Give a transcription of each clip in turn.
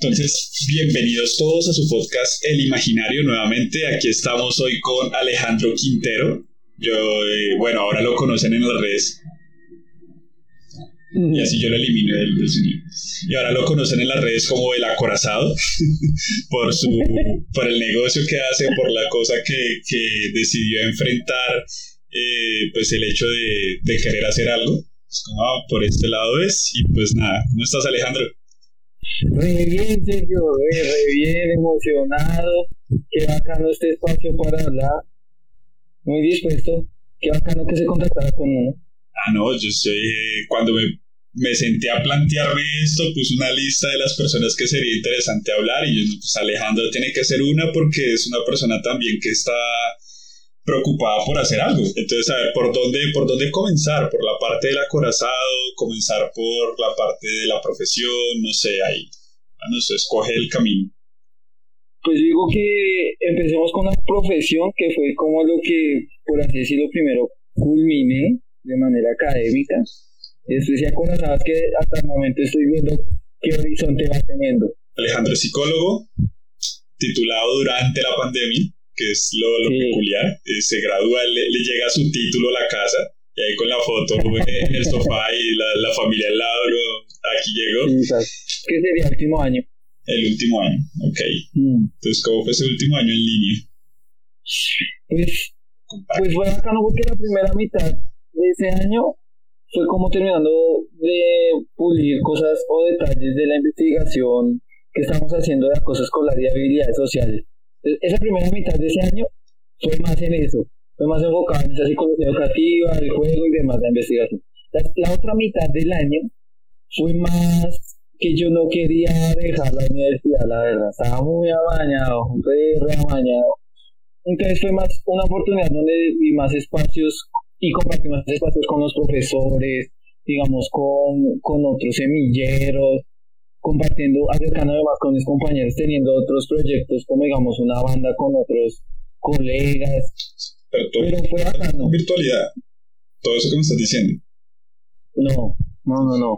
Entonces, bienvenidos todos a su podcast El Imaginario nuevamente. Aquí estamos hoy con Alejandro Quintero. Yo, eh, bueno, ahora lo conocen en las redes. Y así yo lo elimino del, sonido. Y ahora lo conocen en las redes como el acorazado, por, su, por el negocio que hace, por la cosa que, que decidió enfrentar, eh, pues el hecho de, de querer hacer algo. Pues como, ah, por este lado es. Y pues nada, ¿cómo estás Alejandro? Re bien, Sergio, re, bien, emocionado. Qué bacano este espacio para hablar. Muy dispuesto. Qué bacano que se contactara con uno. Ah, no, yo sé, cuando me, me senté a plantearme esto, puse una lista de las personas que sería interesante hablar y yo, pues Alejandro tiene que ser una porque es una persona también que está preocupada por hacer algo. Entonces, a ver, ¿por dónde, por dónde comenzar? ¿Por la parte del acorazado? ¿Comenzar por la parte de la profesión? No sé, ahí. No sé, escoge el camino. Pues digo que empecemos con la profesión, que fue como lo que, por así decirlo, primero culminé de manera académica. Después ya sabes que hasta el momento estoy viendo qué horizonte va teniendo. Alejandro es psicólogo, titulado durante la pandemia, que es lo, lo Sí. peculiar. Eh, se gradúa, le, le llega su título a la casa y ahí con la foto en el sofá y la, la familia al lado, aquí llegó. ¿Qué sería el último año? el último año. Ok. Mm. Entonces, ¿cómo fue ese último año en línea? Pues Comparte. Pues fue bacano porque la primera mitad de ese año fue como terminando de pulir cosas o detalles de la investigación que estamos haciendo de acoso escolar y habilidades sociales. E- Esa primera mitad de ese año fue más en eso, fue más enfocada en esa psicología educativa, el juego y demás, la investigación. La, la otra mitad del año fue más que yo no quería dejar la universidad, la verdad, estaba muy amañado, re, re amañado. Entonces fue más una oportunidad donde vi más espacios y compartí más espacios con los profesores, digamos, con, con otros semilleros, compartiendo, acercándome más con mis compañeros, teniendo otros proyectos, como digamos una banda con otros colegas. Pero todo Pero fue bacano. virtualidad. Todo eso que me estás diciendo. No, no, no, no.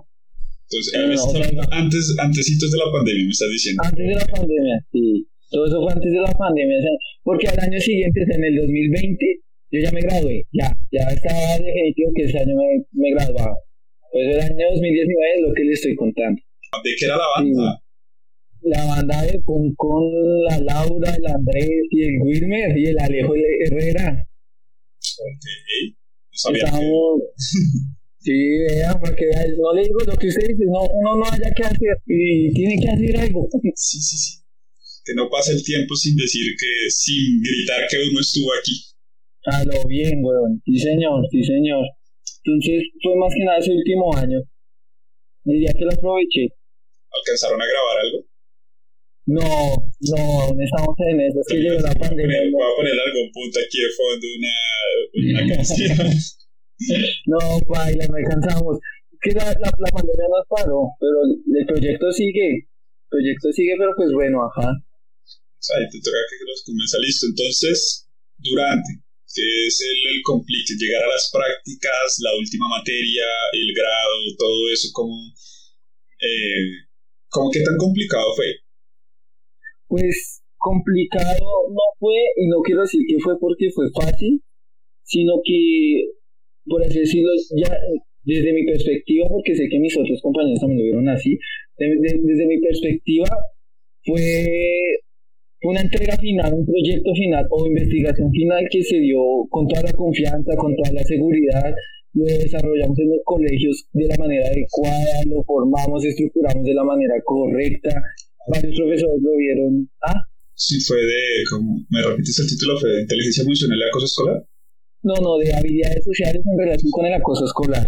Entonces, No, eh, no, antes, antesitos de la pandemia, me estás diciendo. Antes de la pandemia, sí. Todo eso fue antes de la pandemia. o sea, porque al año siguiente, en el 2020, yo ya me gradué. Ya, ya estaba definitivo que ese año me, me graduaba. Pues el año 2019 es lo que le estoy contando. ¿De qué era la banda? La banda de con, con la Laura, el Andrés y el Wilmer y el Alejo Herrera. Ok. No sabía Estamos. Sí, vean, porque no le digo lo que usted dice, no, uno no haya que hacer y tiene que hacer algo. Sí, sí, sí. Que no pase el tiempo sin decir que, sin gritar que uno estuvo aquí. A lo bien, weón. Sí, señor, sí, señor. Entonces, fue más que nada ese último año. Diría que lo aproveché. ¿Alcanzaron a grabar algo? No, no, estamos en eso. Es que llegó la pandemia. voy a poner algún punto aquí de fondo, una, una canción. No, baila, no alcanzamos. Es que la, la, la pandemia nos paró, pero el, el proyecto sigue. El proyecto sigue, pero pues bueno, ajá. Ahí te toca que los comienza listo. Entonces, durante, que es el, el complique, llegar a las prácticas, la última materia, el grado, todo eso, como, eh, como qué tan complicado fue. Pues complicado no fue, y no quiero decir que fue porque fue fácil, sino que, por así decirlo, ya desde mi perspectiva, porque sé que mis otros compañeros también lo vieron así, de- de- desde mi perspectiva fue una entrega final, un proyecto final o investigación final que se dio con toda la confianza, con toda la seguridad, lo desarrollamos en los colegios de la manera adecuada, lo formamos, estructuramos de la manera correcta, varios profesores lo vieron. Ah, Sí, fue de, como, ¿me repites el título? ¿Fue de inteligencia emocional y acoso escolar? no, no, de habilidades sociales en relación con el acoso escolar.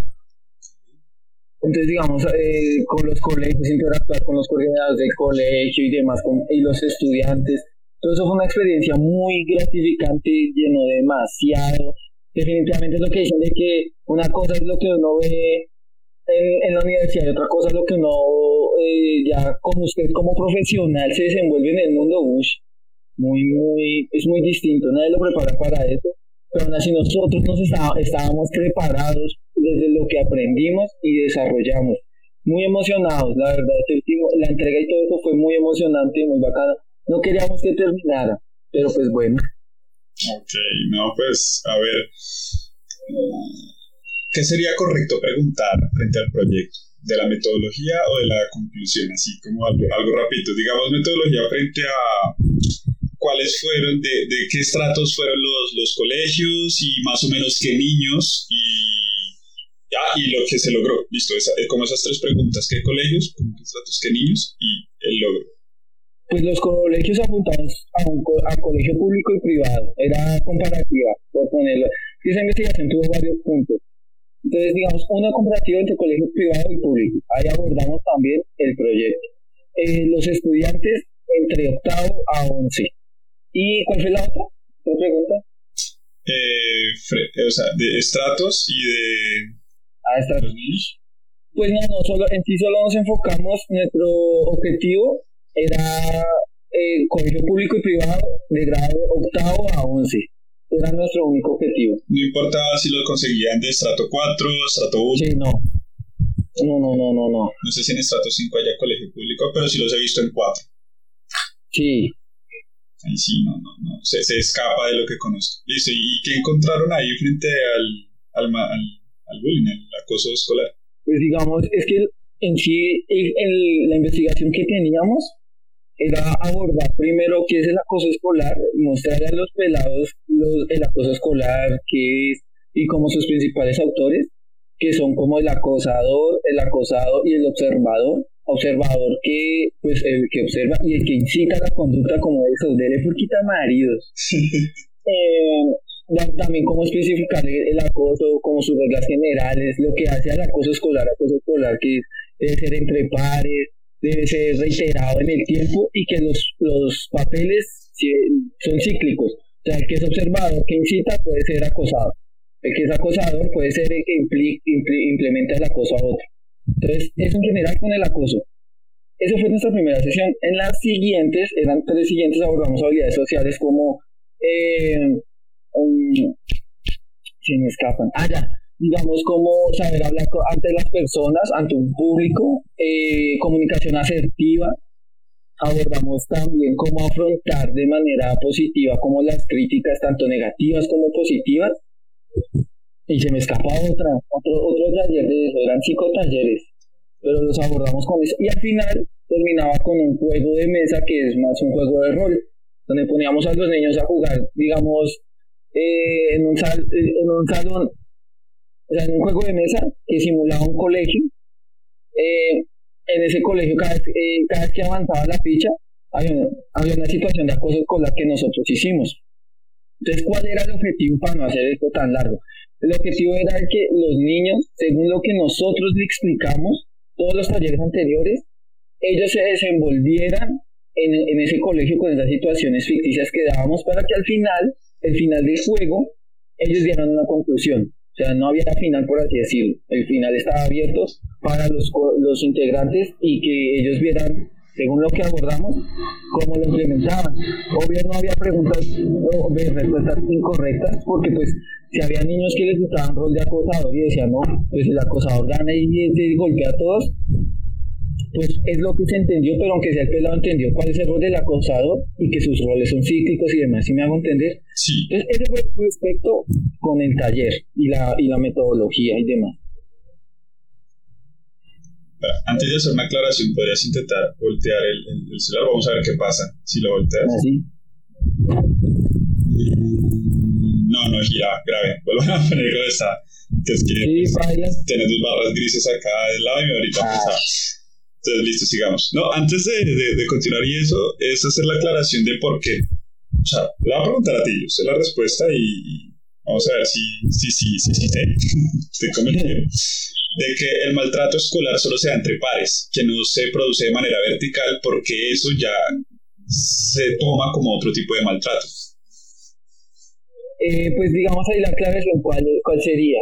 Entonces, digamos, eh, con los colegios, interactuar con los coordinadores del colegio y demás, con, y los estudiantes. Todo eso fue una experiencia muy gratificante, llenó demasiado. Definitivamente es lo que dicen de que una cosa es lo que uno ve en, en la universidad y otra cosa es lo que uno eh, ya como usted como profesional se desenvuelve en el mundo, ush, muy, muy, es muy distinto, nadie lo prepara para eso, pero aún así nosotros nos está- estábamos preparados desde lo que aprendimos y desarrollamos. muy emocionados, la verdad, la entrega y todo eso fue muy emocionante, muy bacana. No queríamos que terminara, pero pues bueno. Ok, no, pues a ver, ¿qué sería correcto preguntar frente al proyecto? ¿De la metodología o de la conclusión? Así como algo, algo rápido. Digamos metodología frente a cuáles fueron, de, de qué estratos fueron los, los colegios y más o menos qué niños y ya, y lo que se logró. Listo, esa, eh, como esas tres preguntas, ¿qué colegios, qué estratos, qué niños y el logro? Pues los colegios apuntamos a, un, a colegio público y privado. Era comparativa, por ponerlo. Esa investigación tuvo varios puntos. Entonces, digamos, una comparativa entre colegio privado y público. Ahí abordamos también el proyecto. Eh, los estudiantes entre octavo a once. ¿Y cuál fue la otra? ¿Otra pregunta? Eh, o sea, de estratos y de... Ah, estratos. Pues no, no, solo, en sí solo nos enfocamos, nuestro objetivo era eh, colegio público y privado de grado octavo a once. Era nuestro único objetivo. No importaba si lo conseguían de estrato 4, estrato 1. Sí, no. No, no, no, no, no. No sé si en estrato 5 haya colegio público, pero sí los he visto en 4. Sí. Ahí sí, no, no, no. Se, se escapa de lo que conozco. Listo, ¿y qué encontraron ahí frente al, al, al, al bullying, al acoso escolar? Pues digamos, es que en sí, el, la investigación que teníamos era abordar primero qué es el acoso escolar, mostrarle a los pelados el acoso escolar, qué es y como sus principales autores, que son como el acosador, el acosado y el observador. Observador que, pues, el que observa y el que incita la conducta como esos, dele quita maridos. eh, también cómo especificar el, acoso, como sus reglas generales, lo que hace al acoso escolar, acoso escolar que debe ser entre pares, debe ser reiterado en el tiempo y que los, los papeles son cíclicos. O sea, el que es observador, que incita, puede ser acosado. El que es acosador puede ser el que implementa el acoso a otro. Entonces, eso en general con el acoso. Eso fue nuestra primera sesión. En las siguientes, eran tres siguientes, abordamos habilidades sociales como... Eh, um, se me escapan. Ah, digamos, cómo saber hablar ante las personas, ante un público, eh, comunicación asertiva. Abordamos también cómo afrontar de manera positiva como las críticas, tanto negativas como positivas. Y se me escapa otra, otro, otro taller de eso, eran cinco talleres, pero los abordamos con eso. Y al final terminaba con un juego de mesa que es más un juego de rol, donde poníamos a los niños a jugar, digamos, eh, sal, en un salón o sea, en un juego de mesa que simulaba un colegio. Eh, en ese colegio, cada vez, eh, cada vez que avanzaba la ficha, había una, había una situación de acoso escolar que nosotros hicimos. Entonces, ¿cuál era el objetivo para no hacer esto tan largo? El objetivo era que los niños, según lo que nosotros le explicamos, todos los talleres anteriores, ellos se desenvolvieran en, en ese colegio con esas situaciones ficticias que dábamos para que al final, el final del juego, ellos dieran una conclusión. O sea, no había final, por así decirlo. El final estaba abierto para los, los integrantes y que ellos vieran, según lo que abordamos, cómo lo implementaban. Obvio no había preguntas o respuestas incorrectas, porque pues si había niños que les gustaban rol de acosador y decían, no, pues el acosador gana y, y golpea a todos, pues es lo que se entendió, pero aunque sea el pelado entendió cuál es el rol del acosador y que sus roles son cíclicos y demás, si me hago entender. Sí. Entonces, ese fue el respecto con el taller y la, y la metodología y demás. Antes de hacer una aclaración, podrías intentar voltear el, el, celular. Vamos a ver qué pasa si lo volteas. Así. ¿Ah, no, no gira, grave. Vuelvo a poner cómo está. Es que sí, pues, tienes dos barras grises acá del lado y ahorita ah. pues, entonces, listo, sigamos. No, antes de, de, continuar y eso, es hacer la aclaración de por qué. O sea, le voy a preguntar a ti, yo sé la respuesta y, vamos a ver si, si, si, si, si te, convencido de que el maltrato escolar solo se da entre pares, que no se produce de manera vertical porque eso ya se toma como otro tipo de maltrato. Eh, pues digamos ahí la aclaración cuál, cuál sería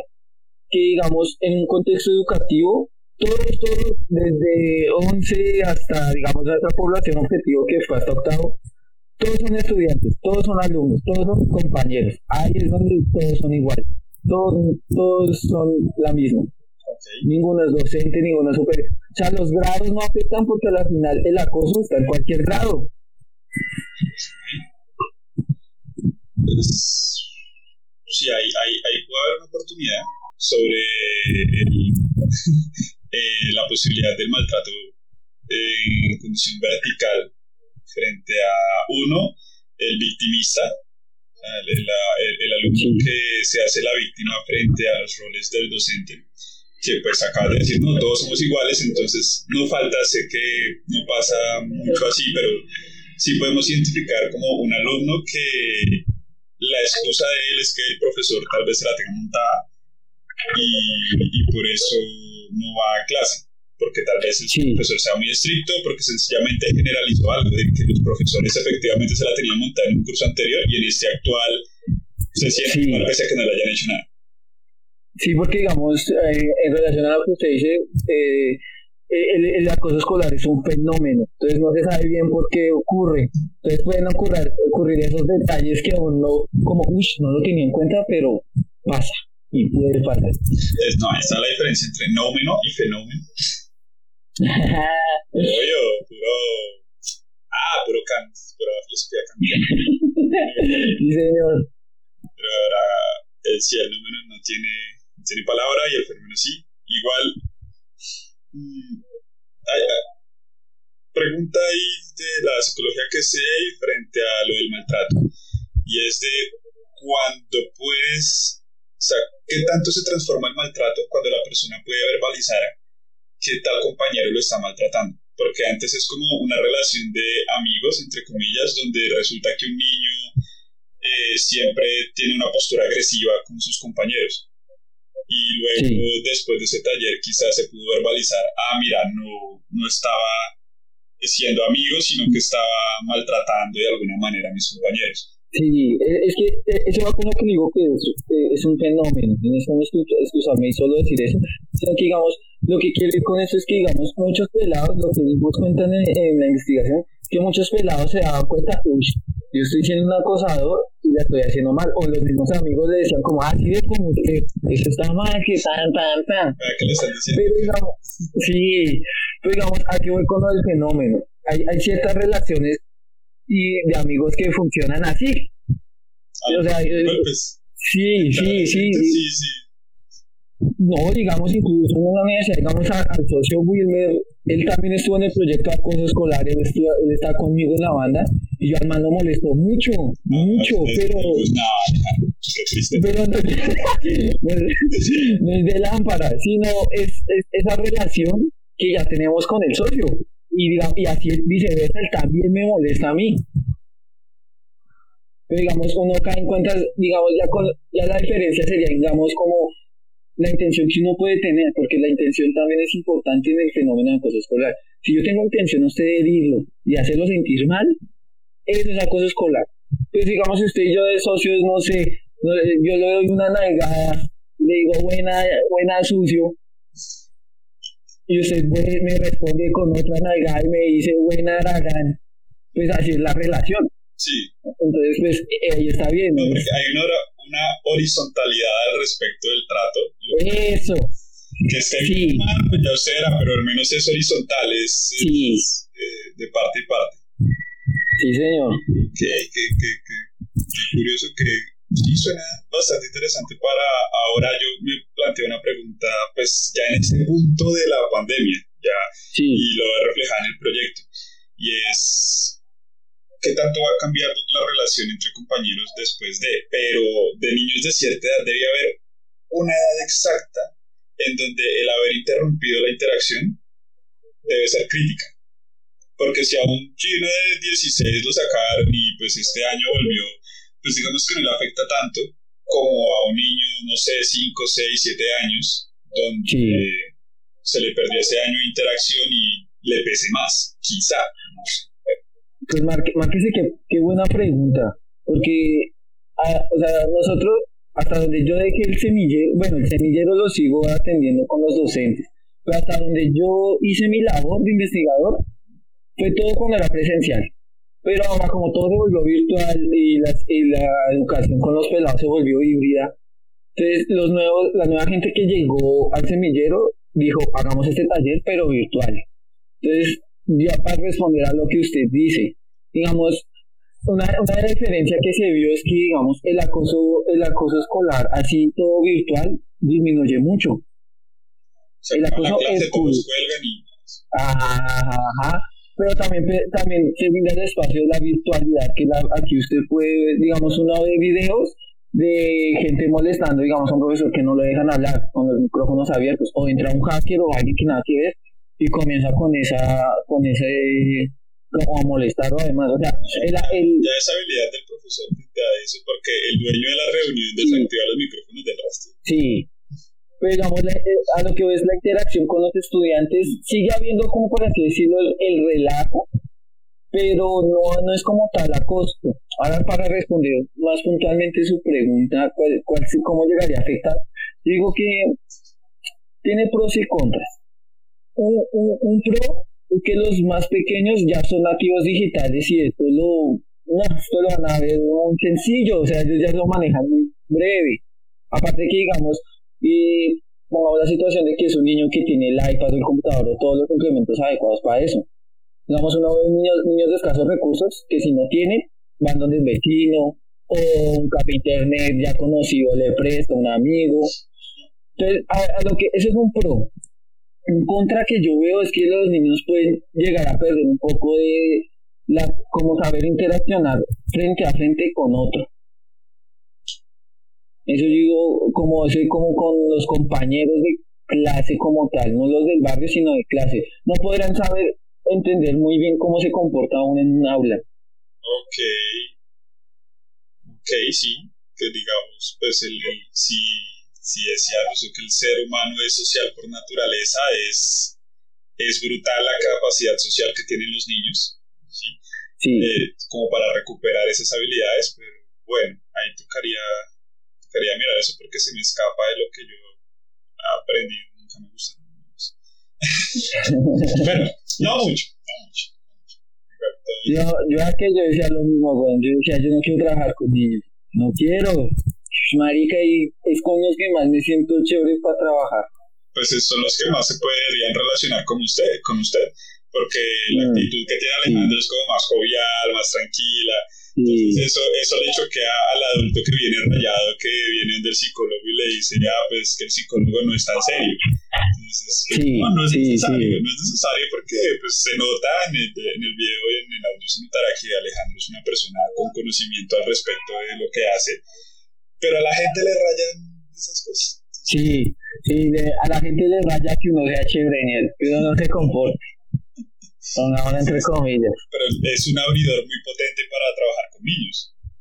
que digamos en un contexto educativo todos, todos, desde 11 hasta, digamos, nuestra población objetivo que fue hasta octavo, todos son estudiantes, todos son alumnos, todos son compañeros. Ahí es donde todos son iguales, todos, todos son la misma. Ninguno es docente, ninguno es superior. sea, los grados no afectan porque al final el acoso está en cualquier grado. Pues, sí, ahí, ahí, puede haber una oportunidad sobre eh, la posibilidad del maltrato en condición vertical frente a uno, el victimista, el, alumno que se hace la víctima frente a los roles del docente, que pues acaba de decir, no, todos somos iguales, entonces no falta, sé que no pasa mucho así, pero sí podemos identificar como un alumno que la excusa de él es que el profesor tal vez se la tenga montada y por eso no va a clase porque tal vez el profesor sea muy estricto, porque sencillamente generalizó algo de que los profesores efectivamente se la tenían montada en un curso anterior y en este actual se siente sí. mal pese a que no le hayan hecho nada. Sí, porque digamos, eh, en relación a lo que usted dice, eh, el, el, acoso escolar es un fenómeno, entonces no se sabe bien por qué ocurre. Entonces pueden ocurrir, ocurrir esos detalles que uno, como, uy, no lo tenía en cuenta, pero pasa y puede pasar. Es, no, esa es la diferencia entre nómeno y fenómeno. Oye, puro. Ah, puro Kant, pura filosofía kantiana. sí, señor. Pero ahora, el, sí, el número no tiene, tiene palabra y el fenómeno sí. Igual. Mmm, hay, pregunta ahí de la psicología que sé frente a lo del maltrato. Y es de cuando puedes. O sea, ¿qué tanto se transforma el maltrato cuando la persona puede verbalizar que tal compañero lo está maltratando. Porque antes es como una relación de amigos, entre comillas, donde resulta que un niño eh, siempre tiene una postura agresiva con sus compañeros. Y luego, después de ese taller, quizás se pudo verbalizar, ah, mira, no, no estaba siendo amigo, sino que estaba maltratando de alguna manera a mis compañeros. Sí, es que eh, eso va con lo que digo que es, eh, es un fenómeno, no es como excusarme y solo decir eso, sino que digamos, lo que quiero decir con eso es que, digamos, muchos pelados, lo que nos cuentan en, la investigación, que muchos pelados se daban cuenta, uy, yo estoy siendo un acosador y la estoy haciendo mal. O los mismos amigos le decían como, ah, sí, ve como que eso está mal, que tan, tan, tan. ¿Qué le están diciendo? Pero digamos, sí, pero digamos, aquí voy con lo del fenómeno. Hay, hay ciertas relaciones y de amigos que funcionan así. o sea, sí, sí, sí, sí, sí. No, digamos, incluso en una universidad, digamos, al socio Wilmer, él también estuvo en el proyecto de acoso escolar, él, él está conmigo en la banda, y yo al man lo molesto mucho, mucho, pero... Pues pero no, no, es de lámpara, sino es, es, esa relación que ya tenemos con el socio, y, y así viceversa, él también me molesta a mí. Pero digamos, uno cae en cuenta, digamos, ya, con, ya la diferencia sería, digamos, como la intención que uno puede tener, porque la intención también es importante en el fenómeno de acoso escolar. Si yo tengo intención a usted de herirlo y hacerlo sentir mal, eso es acoso escolar. Pues digamos, si usted y yo de socios, no sé, yo le doy una nalgada, le digo buena, buena sucio, y usted me responde con otra nalgada y me dice buena aragán, pues así es la relación. Sí. Entonces, pues ahí está bien. No, porque hay una, una horizontalidad al respecto del trato. Eso. Que esté bien mal, pues ya usted era, pero al menos es horizontal, es, sí. eh, de parte y parte. Sí, señor. Qué, qué, qué, qué, curioso que sí suena bastante interesante para ahora yo me planteo una pregunta pues ya en este punto de la pandemia ya y lo voy a reflejar en el proyecto y es qué tanto va a cambiar la relación entre compañeros después de, pero de niños de cierta edad debe haber una edad exacta en donde el haber interrumpido la interacción debe ser crítica. Porque si a un chino de 16 lo sacaron y pues este año volvió, pues digamos que no le afecta tanto como a un niño, no sé, 5, 6, 7 años, donde se le perdió ese año de interacción y le pese más, quizá, no sé. Pues Márquese, qué, qué buena pregunta, porque, o sea, nosotros, hasta donde yo dejé el semillero, bueno, el semillero lo sigo atendiendo con los docentes, pero hasta donde yo hice mi labor de investigador, fue todo cuando era presencial. Pero ahora, como todo se volvió virtual y, y la educación con los pelados se volvió híbrida, entonces los nuevos, la nueva gente que llegó al semillero dijo, hagamos este taller, pero virtual. Entonces, ya para responder a lo que usted dice, digamos, una, una diferencia que se vio es que, digamos, el acoso, el acoso escolar, así todo virtual, disminuye mucho. el acoso escolar. Ajá, pero también, también se brinda el espacio de la virtualidad, que aquí usted puede, digamos, uno ve videos de gente molestando, digamos, a un profesor que no lo dejan hablar con los micrófonos abiertos, o entra un hacker o alguien que nada que ver y comienza con esa, con ese, como a molestarlo además, o sea, el, el, ya esa habilidad del profesor te da eso, porque el dueño de la reunión desactiva los micrófonos del resto. Sí, pero digamos, eh, a lo que ves la interacción con los estudiantes, sigue habiendo como por así decirlo el, relato, pero no, no es como tal acoso. Ahora para responder más puntualmente su pregunta, ¿cuál, cuál, ¿cómo llegaría a afectar? Digo que tiene pros y contras. Un, un, un pro es que los más pequeños ya son nativos digitales y esto lo, no, esto lo van a ver muy sencillo, o sea, ellos ya lo manejan muy breve. Aparte que digamos, y pongamos la situación de que es un niño que tiene el iPad o el computador o todos los implementos adecuados para eso. Digamos, uno ve niños, niños de escasos recursos que si no tienen, van donde el vecino o un café internet ya conocido le presta un amigo. Entonces, a, lo que ese es un pro. Un contra que yo veo es que los niños pueden llegar a perder un poco de la como saber interaccionar frente a frente con otro. Eso yo digo como ese como con los compañeros de clase como tal, no los del barrio, sino de clase. No podrán saber entender muy bien cómo se comporta uno en un aula. Ok. Ok, sí. Que digamos, pues el, si, si decíamos que el ser humano es social por naturaleza, es, es brutal la capacidad social que tienen los niños. ¿sí? Sí. Eh, como para recuperar esas habilidades, pero bueno, ahí tocaría quería mirar eso porque se me escapa de lo que yo he aprendido, nunca me gusta. bueno, no mucho, no mucho. Yo, yo aquello decía lo mismo, güey. Yo decía, yo no quiero trabajar con niños. No quiero. Marica, y es con los que más me siento chévere para trabajar. Pues son los que más se podrían relacionar con usted, con usted. Porque la mm. actitud que tiene Alejandro es como más jovial, más tranquila entonces eso, eso le choquea al adulto que viene rayado, que viene del psicólogo y le dice, ya, pues que el psicólogo no está en serio. Entonces, pues, no, no es necesario, no es necesario porque pues, se nota en el, en el video y en el audio, se notará que Alejandro es una persona con conocimiento al respecto de lo que hace, pero a la gente le rayan esas cosas. Sí, sí, a la gente le raya que uno sea chévere en él, que uno no se comporte. Pongámoslo entre comillas. Pero es un abridor muy potente para trabajar con niños.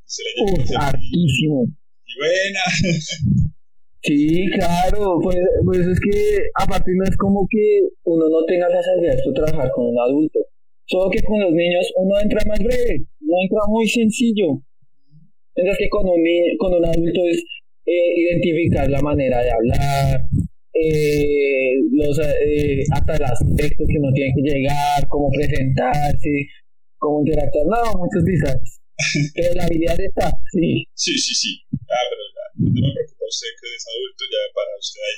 Se le Uf, hartísimo. Y buena. Sí, claro, pues, pues es que aparte no es como que uno no tenga las habilidades para trabajar con un adulto. Solo que con los niños uno entra más breve, uno entra muy sencillo. Mientras que con un, con un adulto es eh, identificar la manera de hablar, eh, los, eh, hasta el aspecto que uno tiene que llegar, cómo presentarse, cómo interactuar, no, muchos designs. Pero la habilidad está, sí. Sí, sí, sí. Ah, pero no me preocupa usted que es adulto, ya para usted hay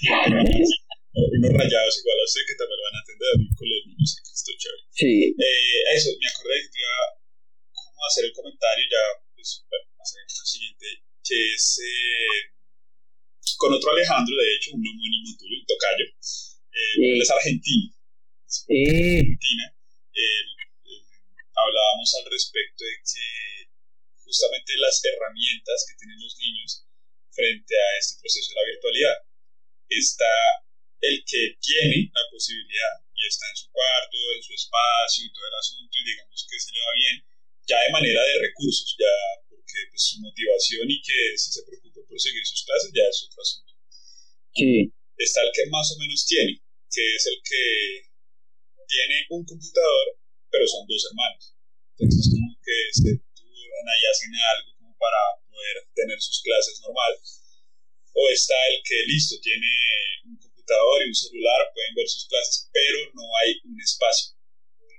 unos rayados igual a usted que también lo van a atender con los niños que esto chévere. Sí. Eh, eso, me acordé que iba a hacer el comentario ya, pues, bueno, adelante el siguiente, que es... Eh, con otro Alejandro, de hecho, un homónimo tuyo, un tocayo. Eh, Él es argentino. Argentina. hablábamos al respecto de que justamente las herramientas que tienen los niños frente a este proceso de la virtualidad. Está el que tiene la posibilidad y está en su cuarto, en su espacio y todo el asunto y digamos que se le va bien, ya de manera de recursos, ya porque pues, su motivación y que si se seguir sus clases ya es otro asunto. Sí. Está el que más o menos tiene, que es el que tiene un computador, pero son dos hermanos. Entonces, como que se turnan ahí, hacen algo como para poder tener sus clases normal. O está el que, listo, tiene un computador y un celular, pueden ver sus clases, pero no hay un espacio.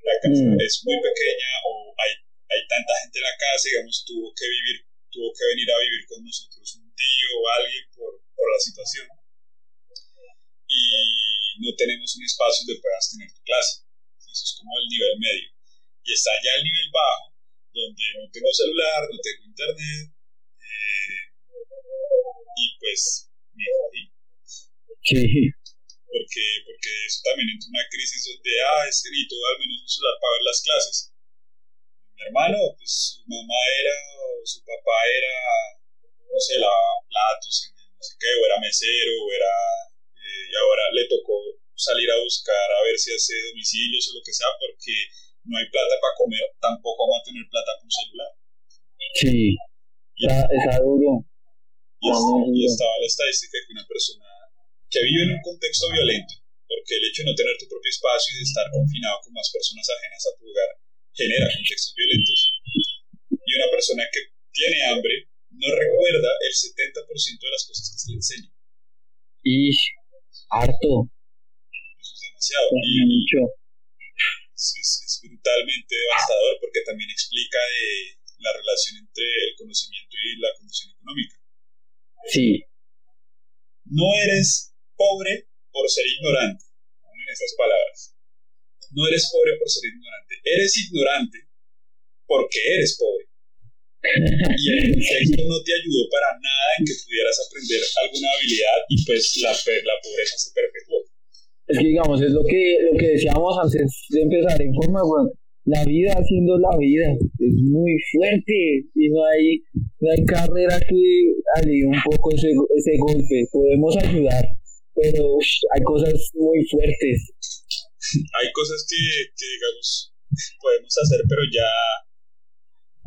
La casa mm. es muy pequeña o hay, hay tanta gente en la casa, digamos, tuvo que vivir, tuvo que venir a vivir con nosotros tío o alguien por, por la situación. Y no tenemos un espacio donde puedas tener tu clase. Eso es como el nivel medio. Y está ya el nivel bajo, donde no tengo celular, no tengo internet, eh, y pues me jodí. Sí. Porque, porque eso también entra una crisis donde, ah, es que necesito al menos un celular para ver las clases. Mi hermano, pues su mamá era, o su papá era, no sé, la platos, no sé qué, o era mesero, o era, eh, y ahora le tocó salir a buscar a ver si hace domicilios o lo que sea, porque no hay plata para comer, tampoco vamos a tener plata para un celular. Sí, está, duro. Y, estaba la estadística de que una persona que vive en un contexto violento, porque el hecho de no tener tu propio espacio y de estar confinado con más personas ajenas a tu hogar genera contextos violentos. Y una persona que tiene hambre no recuerda el 70% de las cosas que se le enseñan. Y harto. Eso es demasiado. Y, es, brutalmente devastador porque también explica de la relación entre el conocimiento y la condición económica. Sí. No eres pobre por ser ignorante, en esas palabras. No eres pobre por ser ignorante, eres ignorante porque eres pobre. Y el contexto no te ayudó para nada en que pudieras aprender alguna habilidad y pues la, la pobreza se perpetuó. Es que digamos, es lo que, lo que decíamos antes de empezar en forma, bueno, la vida haciendo la vida es muy fuerte y no hay, no hay carrera que alivie un poco ese, ese golpe. Podemos ayudar, pero hay cosas muy fuertes. Hay cosas que, que, digamos, podemos hacer, pero ya...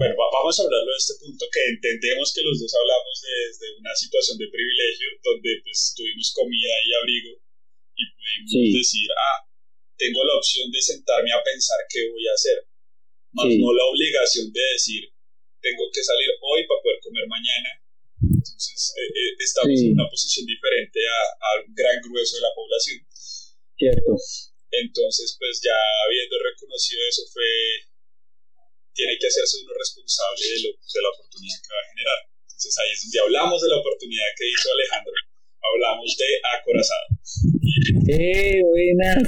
Bueno, vamos a hablarlo de este punto que entendemos que los dos hablamos desde una situación de privilegio donde pues tuvimos comida y abrigo y pudimos decir, ah, tengo la opción de sentarme a pensar qué voy a hacer, más no la obligación de decir, tengo que salir hoy para poder comer mañana. Entonces, eh, eh, estamos en una posición diferente al gran grueso de la población. Cierto. Entonces, pues ya habiendo reconocido eso, fue, tiene que hacerse uno responsable de, lo, de la oportunidad que va a generar. Entonces ahí es donde hablamos de la oportunidad que hizo Alejandro hablamos de acorazado. ¡Eh, buenas!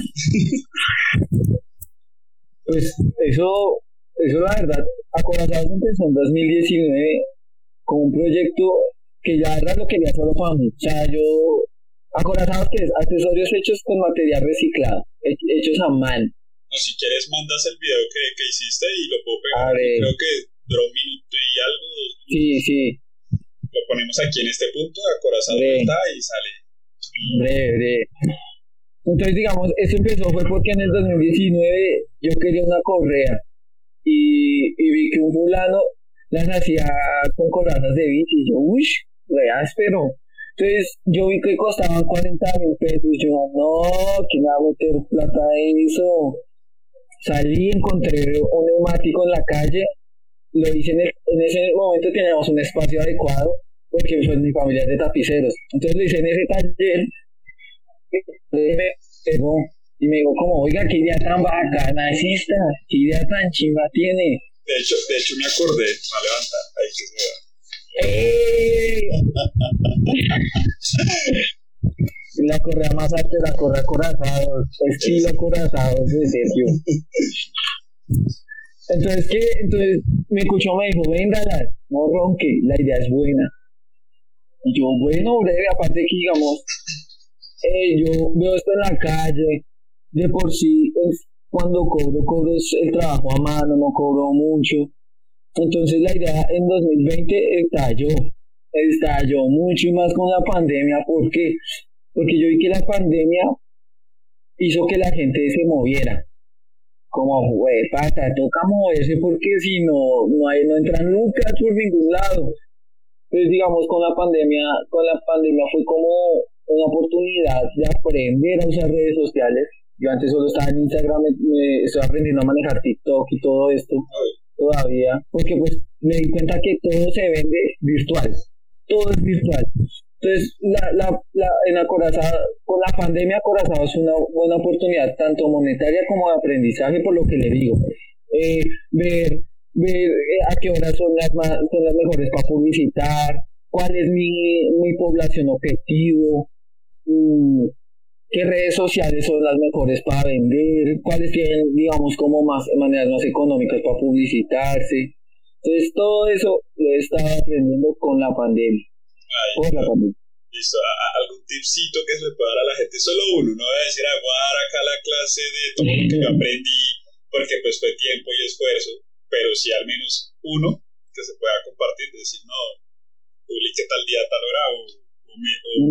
pues eso, eso la verdad, acorazado empezó en 2019 con un proyecto que ya era lo quería solo para mí. O sea, yo, acorazado que es accesorios hechos con material reciclado, hechos a mano. No, si quieres mandas el video que, que hiciste y lo puedo pegar. Creo que duró un minuto y algo, dos minutos. Sí, sí lo ponemos aquí en este punto, acorazado está y sale. Breve, Entonces, digamos, eso empezó fue porque en el 2019 yo quería una correa y, y vi que un fulano las hacía con corazas de bici y yo, uy, re áspero. Entonces yo vi que costaban 40 mil pesos. Yo, no, que me va a meter plata de eso? Salí, encontré un neumático en la calle lo hice en, en ese momento teníamos un espacio adecuado porque pues mi familia es de tapiceros. Entonces lo hice en ese taller y me pegó y me dijo como oiga qué idea tan bacana es esta qué idea tan chimba tiene de hecho de hecho me acordé me levanta ahí que se vea ¡Eh! la correa más alta la correa corazado estilo corazado de Sergio entonces, ¿qué? Entonces me escuchó, me dijo, véndala, no ronque, la idea es buena. Yo, bueno, breve, aparte que digamos, eh, yo veo esto en la calle, de por sí, es cuando cobro, cobro el trabajo a mano, no cobro mucho. Entonces la idea en 2020 estalló, estalló mucho y más con la pandemia, porque porque yo vi que la pandemia hizo que la gente se moviera como, güey, pata, toca moverse porque si no, no, hay, no entran nunca por ningún lado. Entonces, digamos, con la pandemia, con la pandemia fue como una oportunidad de aprender a usar redes sociales. Yo antes solo estaba en Instagram, me, estoy aprendiendo a manejar TikTok y todo esto todavía, porque pues me di cuenta que todo se vende virtual, todo es virtual. Entonces, la, la, la, en Acorazado, con la pandemia Acorazado es una buena oportunidad, tanto monetaria como de aprendizaje, por lo que le digo. Eh, ver ver eh, a qué horas son las, más, son las mejores para publicitar, cuál es mi, mi población objetivo, mm, qué redes sociales son las mejores para vender, cuáles tienen, digamos, como más maneras más económicas para publicitarse. Entonces, todo eso lo he estado aprendiendo con la pandemia. Por la pandemia. Listo, algún tipcito que se le pueda dar a la gente, solo uno, no voy a decir, ah, voy a dar acá la clase de todo lo que yo aprendí, porque pues fue tiempo y esfuerzo, pero sí al menos uno que se pueda compartir, decir, no, publique tal día, tal hora, o,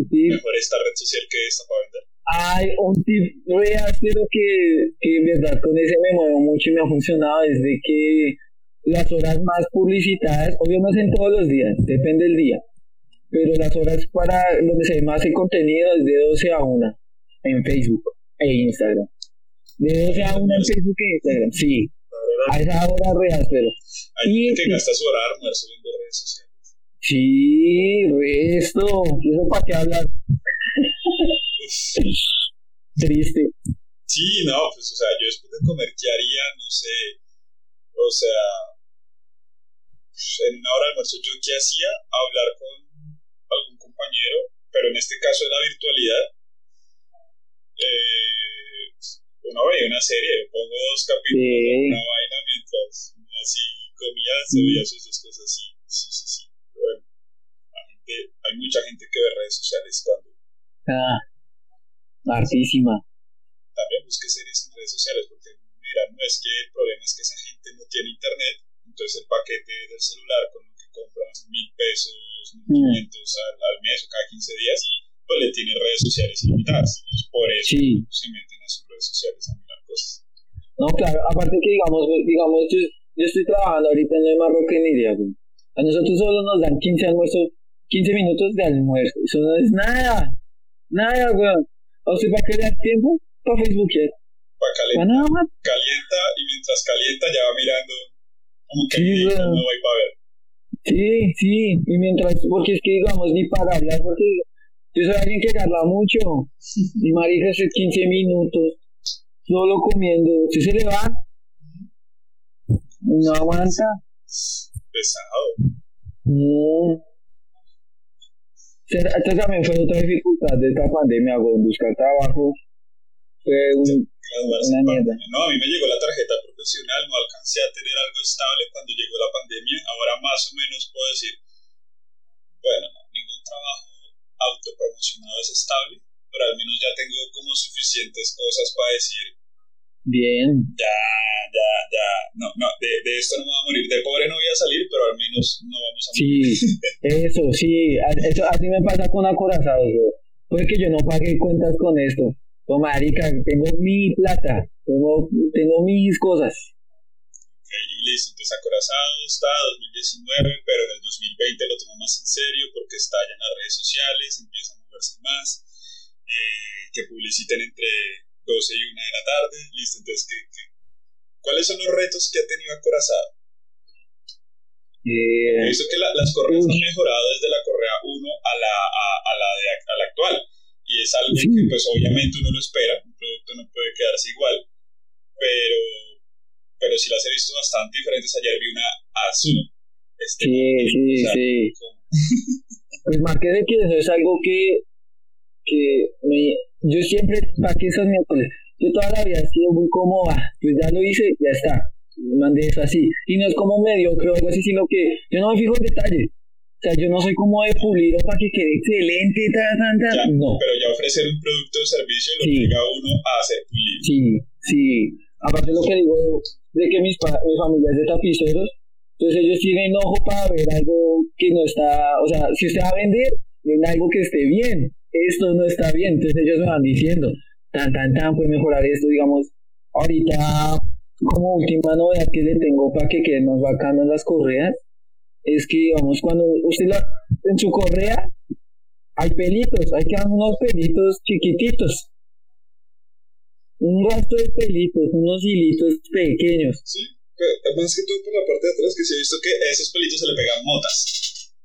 mejor esta red social que esta para vender. Hay un tip hacer que, que en verdad con ese me muevo mucho y me ha funcionado desde que las horas más publicitadas, obvio no en todos los días, depende del día, pero las horas para donde se ve más el contenido es de 12 a 1 en Facebook e Instagram. De 12 a 1 en Facebook e Instagram, sí. A esa hora real, pero. Hay gente que gasta su hora de almuerzo viendo redes sociales. Sí, resto. ¿Eso para qué hablar? Triste. Sí, no, pues, o sea, yo después de comer, ¿qué haría? No sé. O sea, en una hora de almuerzo, ¿yo qué hacía? Hablar con algún compañero, pero en este caso de la virtualidad. Eh, uno veía una serie, pongo dos capítulos, una vaina mientras así comía, se veía sus dos cosas así. Sí, sí, sí. bueno, hay mucha gente que ve redes sociales cuando. Ah Hartísima. También busqué series en redes sociales porque, mira, no es que el problema es que esa gente no tiene internet, entonces el paquete del celular con lo que compran mil pesos, mil mm. quinientos al, mes o cada 15 días, pues le tiene redes sociales ilimitadas. por eso se meten a sus redes sociales a mirar cosas. No, claro, aparte que digamos, digamos yo, yo estoy trabajando ahorita en la marroquinería, güey. A nosotros solo nos dan 15 almuerzos, 15 minutos de almuerzo. Eso no es nada. Nada, güey. O sea, ¿para qué le tiempo? Para Facebook. Para calentar. Calienta y mientras calienta ya va mirando como que sí, no para. Sí, sí, y mientras, porque es que digamos, ni para hablar, porque yo soy alguien que habla mucho, y Marisa hace 15 minutos, solo comiendo, si se le va, no aguanta. Pesado. No. Esta también fue otra dificultad de esta pandemia, con buscar trabajo. Fue un, una mierda. No, a mí me llegó la tarjeta profesional, no alcancé a tener algo estable cuando llegó la pandemia. Ahora más o menos puedo decir, bueno, ningún trabajo autopromocionado es estable, pero al menos ya tengo como suficientes cosas para decir, Bien. Ya, ya, ya. No, no, de, de, esto no me voy a morir. De pobre no voy a salir, pero al menos no vamos a morir. Sí, eso, sí. Eso, así me pasa con acorazado. Puede que yo no pague cuentas con esto. Oh, marica, tengo mi plata. Tengo, tengo mis cosas. Ok, listo. Entonces, acorazado está 2019, pero en el 2020 lo tomo más en serio porque en las redes sociales, empieza a moverse más. Eh, que publiciten entre 12 y 1 de la tarde, listo, entonces, ¿qué, qué, cuáles son los retos que ha tenido Acorazado? Eh, He visto que las correas han mejorado desde la correa 1 a la, a, a la, de, a la actual, y es algo que pues obviamente uno lo espera, un producto no puede quedarse igual, pero, pero sí las he visto bastante diferentes, ayer vi una azul. Este, sí, sí, sí. pues más que de que eso es algo que, que me, yo siempre, ¿para qué son miércoles? Yo toda la vida he sido muy cómoda, pues ya lo hice, ya está, mandé eso así. Y no es como mediocre o algo así, sino que yo no me fijo en detalles. O sea, yo no soy como de pulir para que quede excelente, ta, ta, ta. no. Pero ya ofrecer un producto o servicio lo sí. a uno a hacer pulir. Sí, sí. Aparte lo que digo de que mis mi familia es de tapiceros, entonces ellos tienen ojo para ver algo que no está, o sea, si usted va a vender, ven algo que esté bien esto no está bien, entonces ellos me van diciendo, tan, tan, tan, puede mejorar esto, digamos, ahorita como última novedad que le tengo para que queden más bacanas las correas, es que, digamos, cuando usted la, en su correa hay pelitos, hay que dar unos pelitos chiquititos, un rastro de pelitos, unos hilitos pequeños. Sí, más que todo por la parte de atrás, que se ha visto que a esos pelitos se le pegan motas.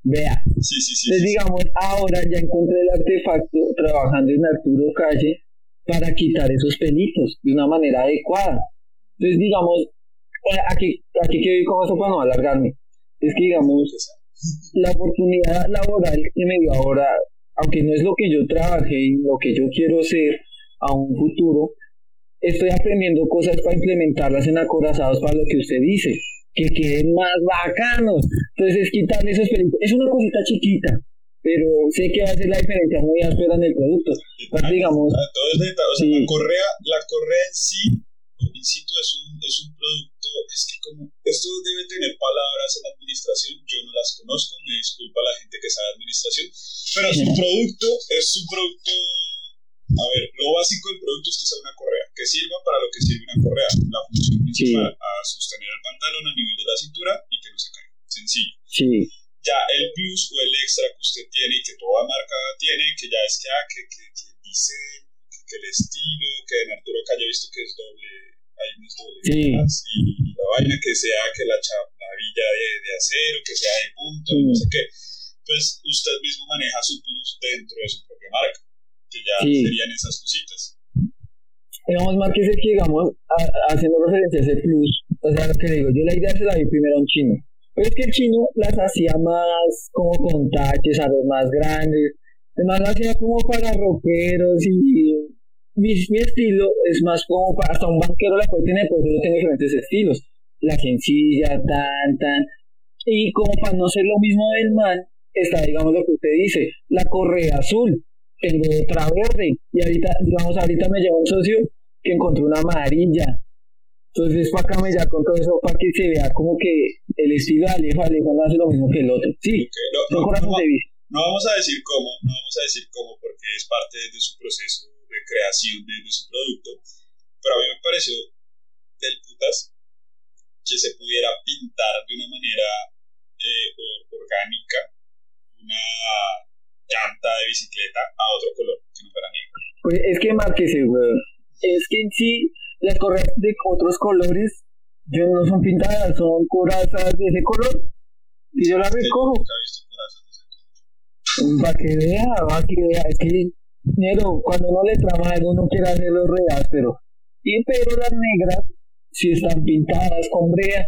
Vea. Sí, sí, sí. Entonces, digamos, ahora ya encontré el artefacto trabajando en Arturo Calle para quitar esos pelitos de una manera adecuada. Entonces, digamos, aquí, aquí quiero ir con eso para no alargarme. Es que, digamos, la oportunidad laboral que me dio ahora, aunque no es lo que yo trabajé y lo que yo quiero ser, a un futuro, estoy aprendiendo cosas para implementarlas en acorazados para lo que usted dice, que queden más bacanos. Entonces es quitarle esos pelitos. Es una cosita chiquita, pero sé que va a hacer la diferencia muy áspera en el producto. Pues, digamos, todo es o sea, la correa, la correa en sí, insisto, es un, es un producto, es que como esto debe tener palabras en administración, yo no las conozco, me disculpa la gente que sabe administración, pero su producto es un producto a ver, lo básico del producto es que sea una correa, que sirva para lo que sirve una correa. La función principal, a sostener el pantalón a nivel de la cintura y que no se caiga. Sencillo. Sí. Ya el plus o el extra que usted tiene y que toda marca tiene, que ya es que, ah, que, que, que dice que, el estilo, que en Arturo Calle he visto que es doble, hay unos doble sí. y, la vaina que sea que la chaparilla de, de acero, que sea de punto, no sé qué. Pues usted mismo maneja su plus dentro de su propia marca que ya serían esas cositas. Digamos, Márquez, que digamos, haciendo referencia a ese plus, o sea, lo que digo, yo la idea se la vi primero a un chino, pero es que el chino las hacía más como con taches, a los más grandes, además lo hacía como para rockeros y mi, mi, estilo es más como para, hasta un banquero la puede tener, porque yo tengo diferentes estilos, la sencilla, tan, tan, y como para no ser lo mismo del man, está, digamos, lo que usted dice, la correa azul, tengo otra verde. Y ahorita, digamos, ahorita me lleva un socio que encontró una amarilla. Entonces, para ya con todo eso para que se vea como que el estilo de Alejo, Alejo no hace lo mismo que el otro. Sí, no, no, no, vamos a decir cómo, no vamos a decir cómo porque es parte de su proceso de creación de, de su producto, pero a mí me pareció del putas que se pudiera pintar de una manera eh, orgánica una llanta de bicicleta a otro color que no fuera negro. Pues es que márquese, weón. Es que en sí, las correas de otros colores, yo no son pintadas, son corazas de ese color. Y yo las recojo. Para que vea, para que vea. Es que, negro, cuando no le trama algo, no quiere hacer los reas, pero. Y pero las negras, si están pintadas con brea.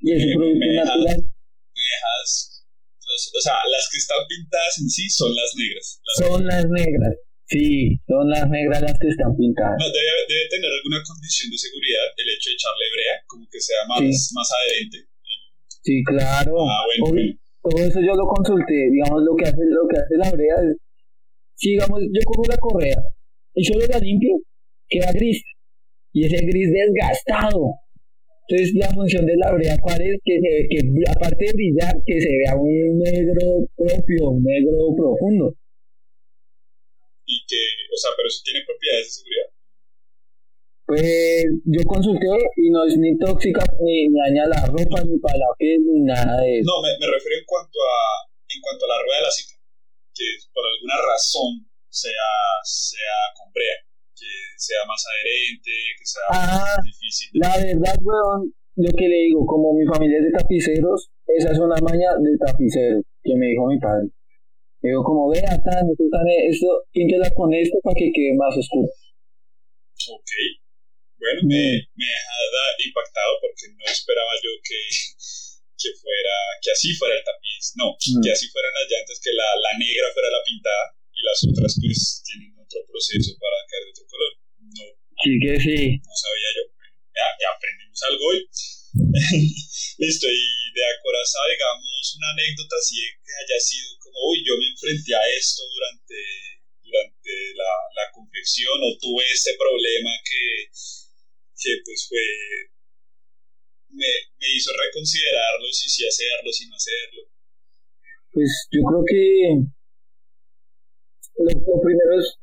Y es un producto natural. Me dejas o sea, las que están pintadas en sí son las negras. son las negras. Sí, son las negras las que están pintadas. No, debe, debe, tener alguna condición de seguridad el hecho de echarle brea, como que sea más, más adherente. Sí, claro. Ah, bueno, Todo eso yo lo consulté. Digamos, lo que hace, lo que hace la brea es. Si, digamos, yo cojo la correa y solo la limpio, queda gris. Y ese gris desgastado. Entonces la función de la brea cuál es que, se, que aparte de brillar, que se vea un negro propio, un negro profundo. Y que, o sea, pero si tiene propiedades de seguridad. Pues yo consulté y no es ni tóxica, ni, daña la ropa, ni para la piel, ni nada de eso. No, me, me refiero en cuanto a en cuanto a la rueda de la cicla, que por alguna razón sea, sea con brea que sea más adherente, que sea ah, más difícil. La verdad, weón, lo que le digo, como mi familia es de tapiceros, esa es una maña de tapicero que me dijo mi padre. Me digo, como vea, tan, tan, esto, píntela con esto para que quede más oscuro. Ok. Bueno, me, me deja impactado porque no esperaba yo que, que fuera, que así fuera el tapiz. No, mm. que así fueran las llantas, que la, la negra fuera la pintada y las otras pues tienen otro proceso para caer de otro color. No, sí que sí. No sabía yo. Ya, ya aprendimos algo hoy. Listo, y de acorazado, digamos, una anécdota así que haya sido como, uy, yo me enfrenté a esto durante, durante la, la confección o tuve este problema que, que pues fue, me, me hizo reconsiderarlo si sí hacerlo, si no hacerlo. Pues yo creo que lo, primero es,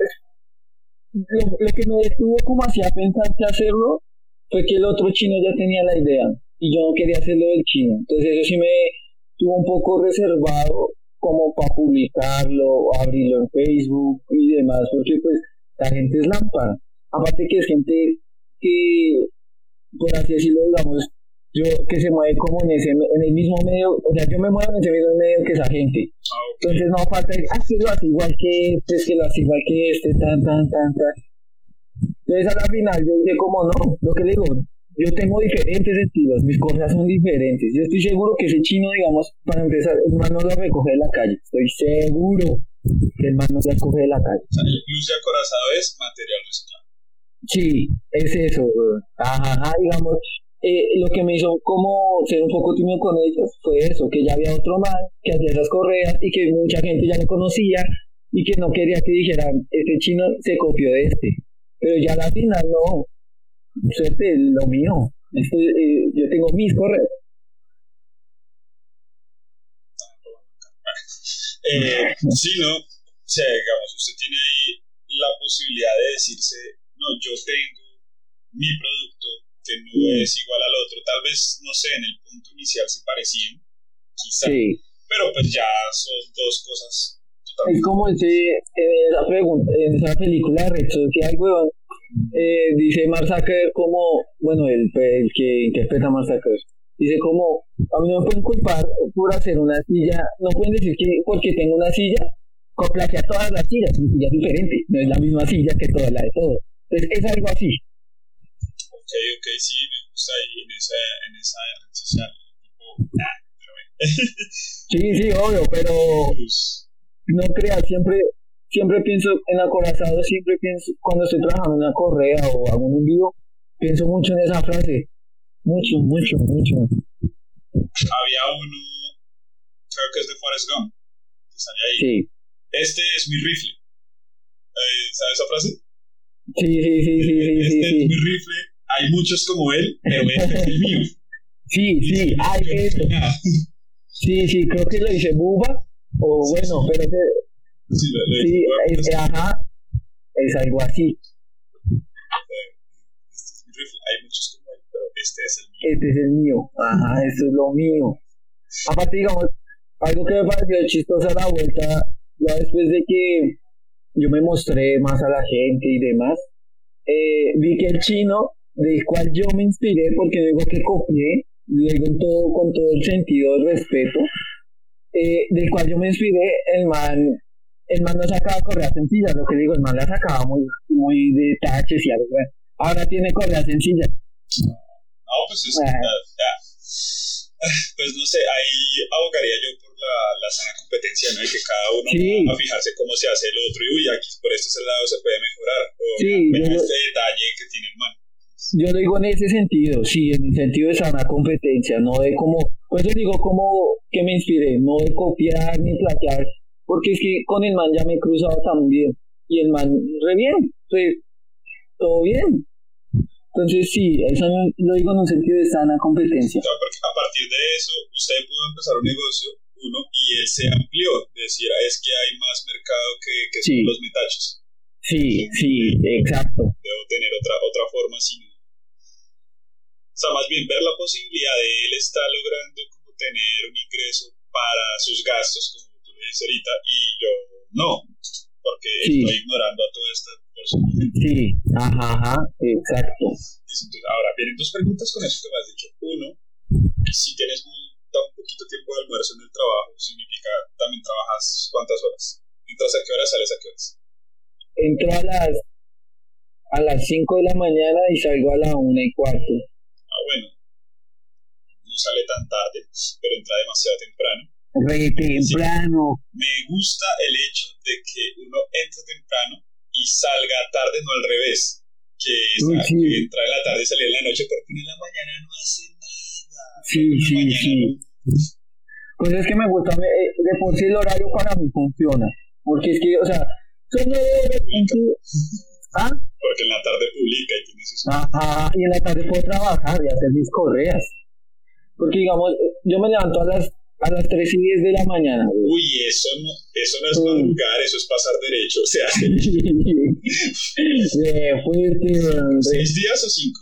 lo, lo, que me detuvo como hacía pensar que hacerlo fue que el otro chino ya tenía la idea y yo no quería hacerlo del chino. Entonces eso sí me tuvo un poco reservado como para publicarlo, abrirlo en Facebook y demás, porque pues la gente es lámpara. Aparte que es gente que, por así decirlo, digamos, yo que se mueve como en ese en el mismo medio, o sea, yo me muevo en ese mismo medio que esa gente. Ah, Entonces no falta decir, ah, que lo hace igual que este, es que lo hace igual que este, tan, tan, tan, tan. Entonces a la final yo dije como no, lo que le digo, yo tengo diferentes estilos, mis cosas son diferentes. Yo estoy seguro que ese chino, digamos, para empezar, no lo recoge en la calle, estoy seguro. que el man no se acoge de la calle. O sea, el plus de acorazado es material reciclado. Sí, es eso, ajá, digamos, eh, lo que me hizo como ser un poco tímido con ellos fue eso, que ya había otro man que hacía esas correas y que mucha gente ya lo conocía y que no quería que dijeran, este chino se copió de este. Pero ya a la final no, suerte, lo mío. Esto, eh, yo tengo mis correos. Eh, sí, ¿no? O sea, digamos, usted tiene ahí la posibilidad de decirse, no, yo tengo mi producto que no es igual al otro. Tal vez, no sé, en el punto inicial se parecían, quizá. Sí. Pero pues ya son dos cosas Es totalmente como ese, eh, esa pregunta, en esa película de Red Social, weón, eh, dice Mark como, bueno, el, el que interpreta Mark dice como, a mí no me pueden culpar por hacer una silla, no pueden decir que porque tengo una silla, complace a todas las sillas, mi silla es diferente, no es la misma silla que toda la de todos. Entonces es algo así. Ok, ok, sí, me gusta ahí en esa, en esa red social. Tipo, nah, pero. Sí, sí, obvio, pero no creas, siempre, siempre pienso en acorazado, siempre pienso, cuando estoy trabajando en una correa o hago un envío, pienso mucho en esa frase. Mucho, mucho, mucho. había uno, creo que es de Forrest Gump, que sale ahí. Sí, Este es mi rifle. Eh, ¿Sabes esa frase? sí, sí, sí, sí, sí, este sí, es sí. mi rifle. Hay muchos como él, pero este es el mío. Sí, sí, ay, Yo no eso. Sí, sí, creo que lo dice Buba, o bueno, pero ese, Sí, lo- lo- sí, lo- es, ajá, es algo así. Este es mi rifle. Hay muchos como él, pero este es el mío. Este es el mío, ajá, esto es lo mío. Aparte, digamos, algo que me pareció chistoso a la vuelta, ya después de que yo me mostré más a la gente y demás, eh, vi que el chino, del cual yo me inspiré, porque digo que copié, digo todo, con todo el sentido del respeto, eh, del cual yo me inspiré, el man, el man no sacaba correas sencillas, lo que digo, el man la sacaba muy, muy de taches y algo, bueno. ahora tiene correas sencillas. No, pues es. Ah. ya, ya. Pues no sé, ahí abogaría yo por la, la sana competencia, ¿no? Y que cada uno Sí. va a fijarse cómo se hace el otro. Y uy, aquí por este lado se puede mejorar. O Sí, mira yo lo- este detalle que tiene el man. Yo lo digo en ese sentido, sí, en el sentido de sana competencia, no de como, pues yo digo como que me inspiré, no de copiar ni plagiar, porque es que con el man ya me he cruzado también, y el man, re bien, pues, todo bien. Entonces sí, eso lo digo en un sentido de sana competencia. O sea, porque a partir de eso, usted pudo empezar un negocio, uno, y él se amplió. Decir, "Ah, es que hay más mercado que, que son los metachos. Sí, sí, exacto. Debo tener otra, otra forma, sino. O sea, más bien ver la posibilidad de él está logrando como tener un ingreso para sus gastos, como tú le dices ahorita, y yo no, porque Sí. estoy ignorando a toda esta persona. Sí, ajá, ajá, exacto. Entonces, ahora vienen dos preguntas con eso que me has dicho. Uno, si tienes un, tan poquito tiempo de almuerzo en el trabajo, significa también trabajas cuántas horas. Entras a qué hora, sales a qué horas. Entro a las a las 5 de la mañana y salgo a la una y cuarto. Ah, bueno, no sale tan tarde, pero entra demasiado temprano. Re temprano. Me gusta el hecho de que uno entre temprano y salga tarde, no al revés. Que, Uy, sa- sí. que entra en la tarde y salir en la noche porque en la mañana no hace nada. Sí, sí, mañana sí. no- Pues es que me gusta, me- eh, de por sí el horario para mí funciona. Porque es que, o sea, ¿Ah? porque en la tarde publica y tiene sus Ajá, y en la tarde puedo trabajar y hacer mis correas. Porque digamos, yo me levanto a las, a las 3 y 10 de la mañana. güey. Uy, eso no, eso no es madrugar, eso es pasar derecho. O sea, De fuerte, ¿seis días o cinco?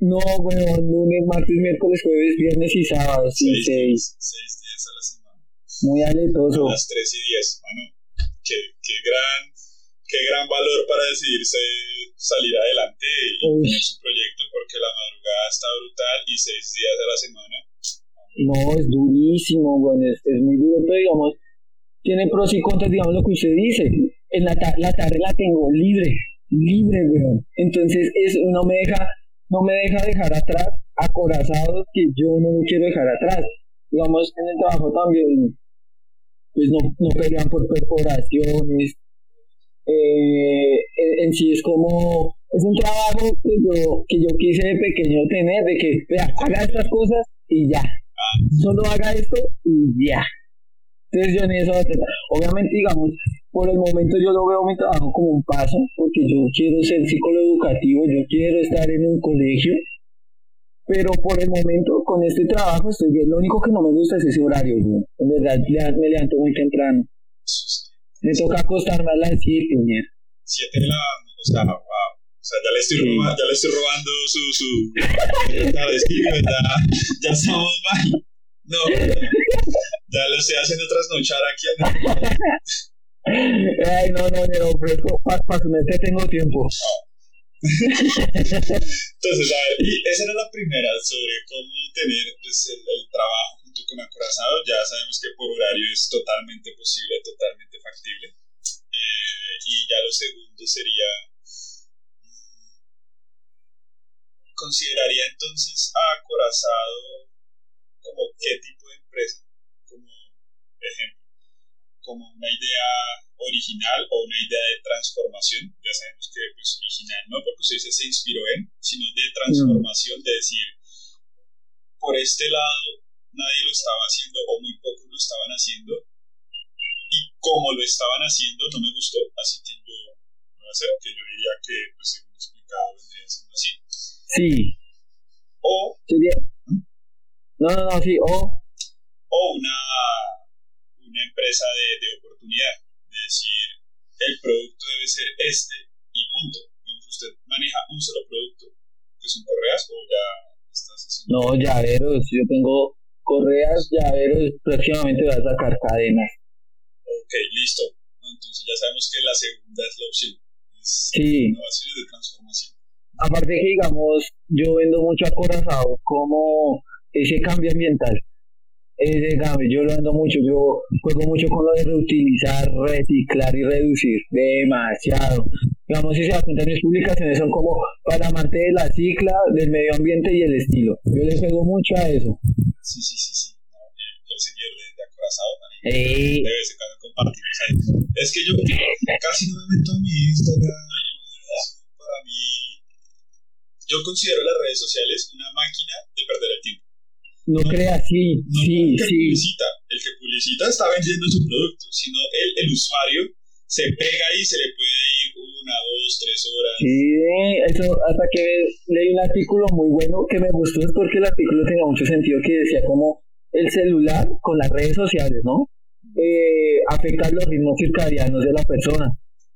No, bueno, lunes, martes, miércoles, jueves, viernes y sábado, sí, Seis, seis. días, seis días a la semana. Muy aletoso. A las tres y diez. Mano, qué, qué gran, qué gran valor para decidirse salir adelante y Uy. tener su proyecto, porque la madrugada está brutal y seis días a la semana. No, es durísimo, bueno, es, es muy duro, pero digamos, tiene pros y contras, digamos lo que usted dice. En la, ta- la tarde la tengo libre, libre, weón. Entonces, es, no me deja, no me deja dejar atrás acorazados que yo no me quiero dejar atrás. Digamos, en el trabajo también, pues no, no pelean por perforaciones. Eh, en, sí es como, es un trabajo que yo, que yo quise de pequeño tener, de que, vea, haga estas cosas y ya. Solo haga esto y ya. Entonces yo en eso, obviamente digamos, por el momento yo lo veo mi trabajo como un paso, porque yo quiero ser psicólogo educativo, yo quiero estar en un colegio, pero por el momento con este trabajo estoy bien, lo único que no me gusta es ese horario, en verdad me levanto muy temprano. Me toca acostarme a las 7, 7 de la, o sea, wow. O sea, ya le estoy, robando, ya le estoy robando su, su, ya, ya estamos mal. No, ya lo estoy haciendo trasnochar aquí. Ay, no, no, no, ofrezco para pa tengo tiempo. Entonces, a ver, y esa era la primera sobre cómo tener pues, el, trabajo junto con Acorazado. Ya sabemos que por horario es totalmente posible, totalmente factible. Eh, y ya lo segundo sería. ¿Consideraría entonces a Acorazado como qué tipo de empresa, como ejemplo, como una idea original o una idea de transformación. Ya sabemos que pues original no porque usted dice se inspiró en, sino de transformación, de decir, por este lado nadie lo estaba haciendo o muy pocos lo estaban haciendo y como lo estaban haciendo no me gustó, así que yo lo voy a hacer, que yo diría que pues según explicado vendría siendo así. Sí. O no, no, no, sí, o... O una, una empresa de, de oportunidad, decir, el producto debe ser este y punto. usted maneja un solo producto, que son correas, o ya estás haciendo... No, llaveros, yo tengo correas, llaveros, próximamente voy a sacar cadenas. Ok, listo. Entonces ya sabemos que la segunda es la opción. Es sí. Innovaciones de transformación. Aparte que, digamos, yo vendo mucho acorazado como ese cambio ambiental. Ese cambio, yo lo ando mucho, yo juego mucho con lo de reutilizar, reciclar y reducir, demasiado. Digamos, si se da cuenta, mis publicaciones son como para amante de la cicla, del medio ambiente y el estilo. Yo le juego mucho a eso. Sí, sí, sí, sí. el señor de, de acorazado también. Debe ser compartir. es que yo casi no me meto a mi Instagram. Para mí, yo considero las redes sociales una máquina de perder el tiempo. No, crea, sí, sí, el que sí. Publicita, el que publicita está vendiendo su producto, sino el, el usuario se pega y se le puede ir una, dos, tres horas. Sí, eso hasta que leí un artículo muy bueno que me gustó es porque el artículo tenía mucho sentido que decía como el celular con las redes sociales, ¿no? Eh, afecta los ritmos circadianos de la persona.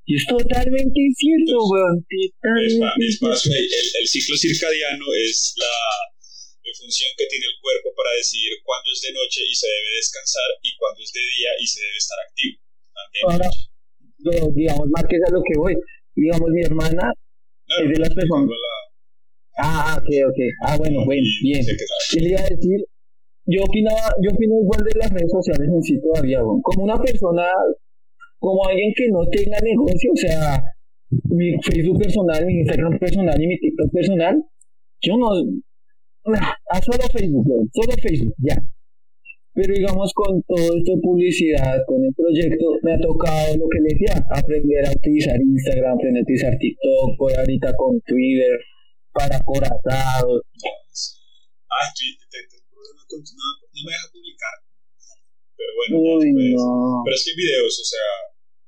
Y es totalmente cierto, pues, weón. Es, el, el ciclo circadiano es la función que tiene el cuerpo para decidir cuándo es de noche y se debe descansar y cuándo es de día y se debe estar activo. Ahora, digamos, más que a lo que voy. Digamos, mi hermana es de las personas. Ah, ok, ok. Ah, bueno, bueno, bien. Y le iba a decir, yo opinaba, yo opino igual de las redes sociales en sí todavía, como una persona, como alguien que no tenga negocio, o sea, mi Facebook personal, mi Instagram personal y mi TikTok personal, yo no, a solo Facebook, solo Facebook, ya. Pero digamos con todo esto de publicidad, con el proyecto, me ha tocado lo que le decía, aprender a utilizar Instagram, aprender a utilizar TikTok, por ahorita con Twitter, para corazados. Ay, Twitter, no, no me deja publicar. Pero bueno, pero es que videos, o sea,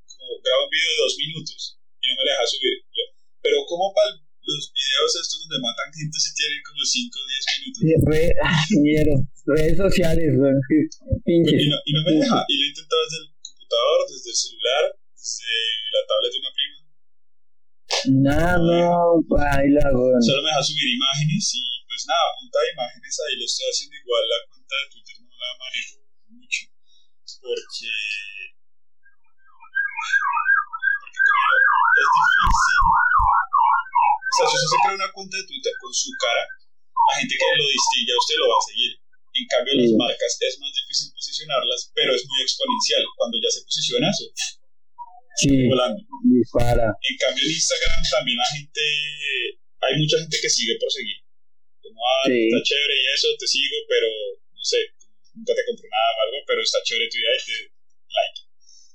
como grabo un video de dos minutos y no me deja subir. Yo, pero como para los videos estos donde matan gente si tienen como 5 o 10 minutos. Re, redes sociales, bueno, y, no, y no me deja, y lo he intentado desde el computador, desde el celular, desde la tablet de una prima. Nada, no, baila, güey. Solo me deja subir imágenes y pues nada, punta de imágenes ahí lo estoy haciendo igual, la cuenta de Twitter no la manejo mucho, porque... Porque como es difícil o sea, si usted se crea una cuenta de Twitter con su cara, la gente que lo distingue a usted lo va a seguir. En cambio, las marcas es más difícil posicionarlas, pero es muy exponencial. Cuando ya se posiciona eso, sí, volando. Dispara. En cambio, en Instagram también la gente, hay mucha gente que sigue por seguir. Como, ah, está chévere y eso, te sigo, pero no sé, nunca te compro nada o algo, pero está chévere tu idea y te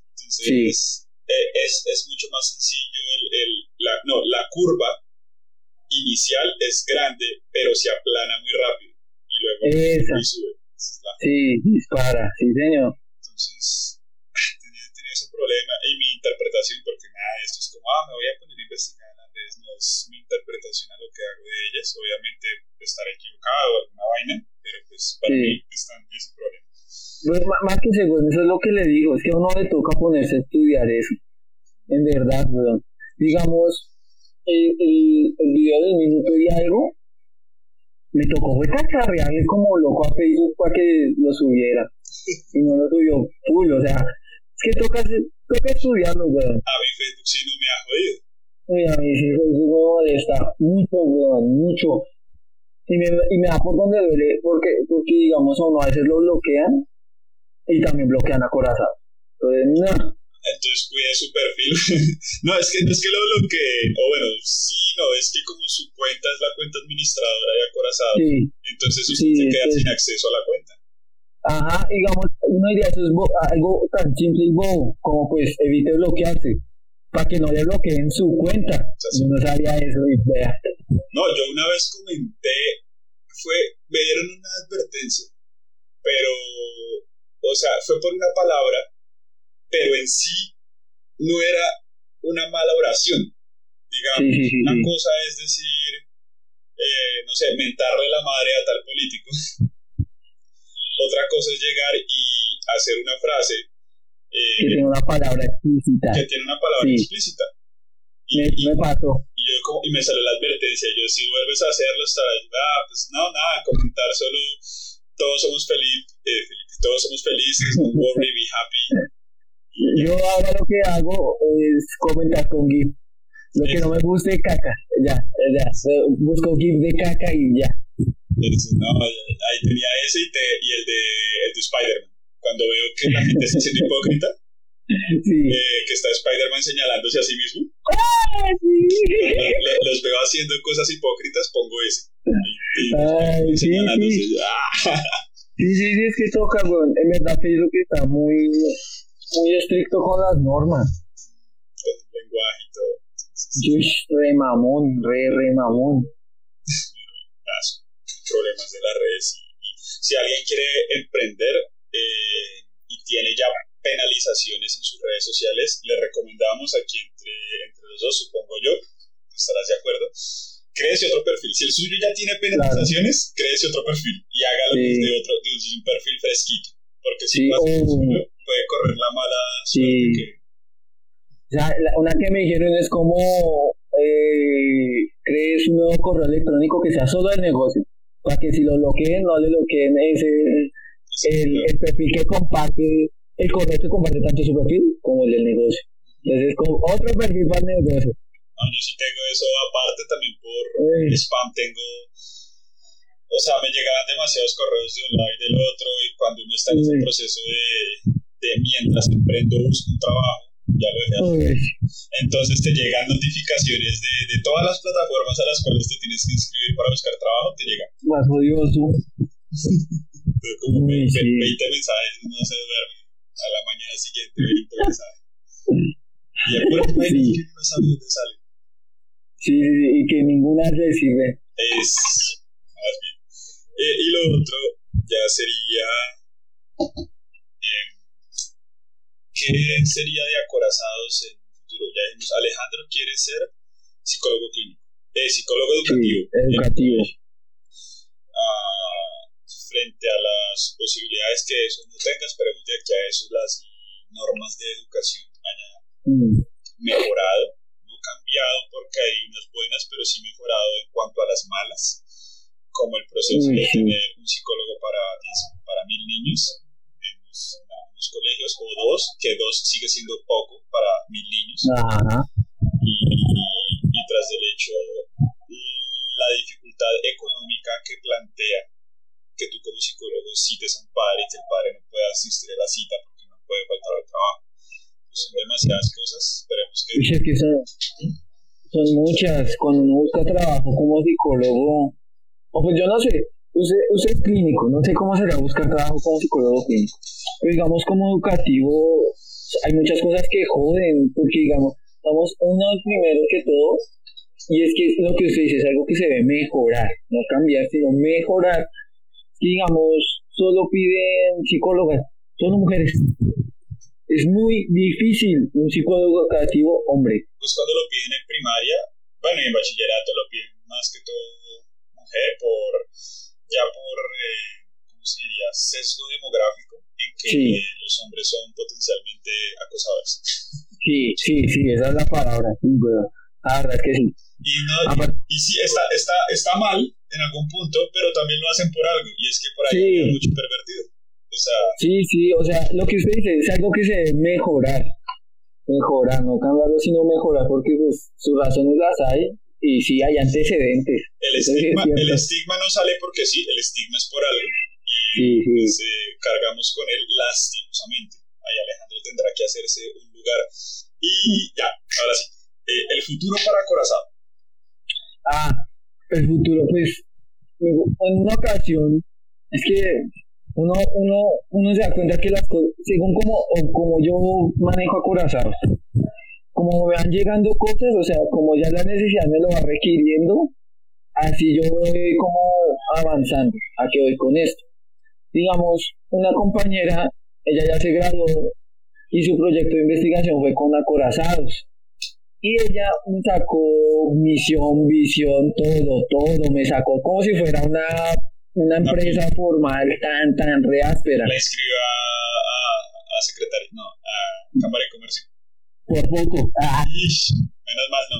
Entonces, eh, es, es, mucho más sencillo. El, el, la, no, la curva inicial es grande, pero se aplana muy rápido. Y luego sube. Sí, dispara, sí, señor. Entonces, tenía, tenía, ese problema. Y mi interpretación, porque nada, esto es como, ah, me voy a poner a investigar en las redes, no es mi interpretación a lo que hago de ellas. Obviamente, estaré equivocado o alguna vaina, pero pues para mí está ese problema. Pues, más que seguro, eso es lo que le digo, es que a uno le toca ponerse a estudiar eso. En verdad, weón. Digamos, el, el, el video del minuto y algo, me tocó fue como loco a Facebook para que lo subiera. Y no lo subió full, o sea, es que toca, toca estudiarlo, weón. A mi Facebook sí no me ha jodido. Oye, a mí sí Facebook me molesta mucho, weón, mucho. Y me, y me da por donde duele, porque, porque digamos, a uno a veces lo bloquean y también bloquean a Corazón. Entonces, no. Entonces cuide su perfil. no, es que no es que lo bloquee, o bueno, sí, no, es que como su cuenta es la cuenta administradora de Acorazado, sí. entonces usted sí, se queda sin acceso a la cuenta. Ajá, digamos, uno diría eso es algo tan simple y bobo como pues evite bloquearse para que no le bloqueen su cuenta. No sabía eso y vea. No, yo una vez comenté, fue, me dieron una advertencia, pero, o sea, fue por una palabra pero en sí no era una mala oración. Digamos, una cosa es decir, eh, no sé, mentarle la madre a tal político. Otra cosa es llegar y hacer una frase. Eh, que tiene una palabra explícita. Que tiene una palabra explícita. Y, me, pasó. Y, yo como, y me salió la advertencia. Yo, si vuelves a hacerlo, estarás. Ah, pues no, nada, comentar solo. Todos somos felices, eh, todos somos felices, don't worry, be happy. Yo ahora lo que hago es comentar con GIF. Lo que no me guste, caca. Ya, ya. Busco GIF de caca y ya. no, ahí tenía ese y, te, y el de, el de Spider-Man. Cuando veo que la gente está siendo hipócrita, sí. eh, que está Spider-Man señalándose a sí mismo. ¡Ah, sí! los, los, veo haciendo cosas hipócritas, pongo ese. Y, Ay, señalándose. Sí, sí. sí, sí, sí, es que toca, bueno, en verdad Facebook está muy muy estricto con las normas. Con el lenguaje y todo. re mamón, re, re mamón. Las problemas de las redes. Y, si alguien quiere emprender eh, y tiene ya penalizaciones en sus redes sociales, le recomendamos aquí entre, entre los dos, supongo yo, estarás de acuerdo, créese otro perfil. Si el suyo ya tiene penalizaciones, claro. créese otro perfil y hágalo sí. de, otro, de un perfil fresquito. Porque si sí, no puede correr la mala sí. que... Una que me dijeron es como eh, crees un nuevo correo electrónico que sea solo del negocio, para que si lo bloqueen, no le bloqueen ese, el, el, perfil que comparte, el correo que comparte tanto su perfil como el del negocio. Entonces es como otro perfil para el negocio. No, yo sí tengo eso aparte también por eh. spam, tengo o sea, me llegaban demasiados correos de un lado y del otro y cuando uno está en ese proceso de, de mientras emprendo busco un trabajo, ya lo dejé Entonces te llegan notificaciones de, de, todas las plataformas a las cuales te tienes que inscribir para buscar trabajo, te llegan. Más odioso. como 20, sí. 20 mensajes, no se duerme. A la mañana siguiente 20 mensajes. Y es puro sí. que no sabe dónde sale. Sí, y que ninguna le sirve. Es más bien. Eh, y lo otro ya sería ¿Qué sería de acorazados en el futuro? Ya dijimos, Alejandro quiere ser psicólogo clínico, eh, psicólogo educativo. Sí, educativo. Ah, frente a las posibilidades que eso no tenga, esperemos ya que a eso las normas de educación hayan mm. mejorado, no cambiado porque hay unas buenas, pero sí mejorado en cuanto a las malas, como el proceso mm, de tener un psicólogo para, para mil niños colegios, o dos, que dos sigue siendo poco para mil niños. Y, y, tras el hecho, la dificultad económica que plantea que tú como psicólogo cites a un padre y que el padre no pueda asistir a la cita porque no puede faltar al trabajo. Pues son demasiadas cosas, esperemos que... que son, son muchas, cuando uno busca trabajo como psicólogo, o pues yo no sé, usted, usted es clínico, no sé cómo será buscar trabajo como psicólogo clínico, pero digamos como educativo, hay muchas cosas que joden, porque digamos, vamos uno primero que todo, y es que lo que usted dice es algo que se debe mejorar, no cambiar, sino mejorar. Digamos, solo piden psicólogas, solo mujeres. Es muy difícil un psicólogo educativo hombre. Pues cuando lo piden en primaria, bueno, y en bachillerato lo piden más que todo mujer por, ya por, eh, ¿cómo se diría? Sesgo demográfico, en que los hombres son potencialmente acosadores. Sí, sí, sí, esa es la palabra, La verdad es que sí. Y, no, y, sí, está, está, está mal en algún punto, pero también lo hacen por algo, y es que por ahí hay mucho pervertido. O sea, sí, sí, o sea, lo que usted dice es algo que se debe mejorar. Mejorar, no cambiarlo, sino mejorar, porque pues sus razones las hay y sí hay antecedentes. El estigma, el estigma no sale porque sí, el estigma es por algo y pues, eh, cargamos con él lastimosamente. Ahí Alejandro tendrá que hacerse un lugar. Y ya, ahora sí, eh, el futuro para Corazón. Ah, el futuro, pues, en una ocasión, es que uno, uno, uno se da cuenta que las cosas, según como, como yo manejo a Corazón, como me van llegando cosas, o sea, como ya la necesidad me lo va requiriendo, así yo voy como avanzando a que voy con esto. Digamos, una compañera, ella ya se graduó y su proyecto de investigación fue con acorazados. Y ella me sacó misión, visión, todo, todo, me sacó como si fuera una, una empresa formal tan, tan reáspera. La inscribió a, a secretaria, no, a Cámara de Comercio. Por poco. Ah. menos mal no.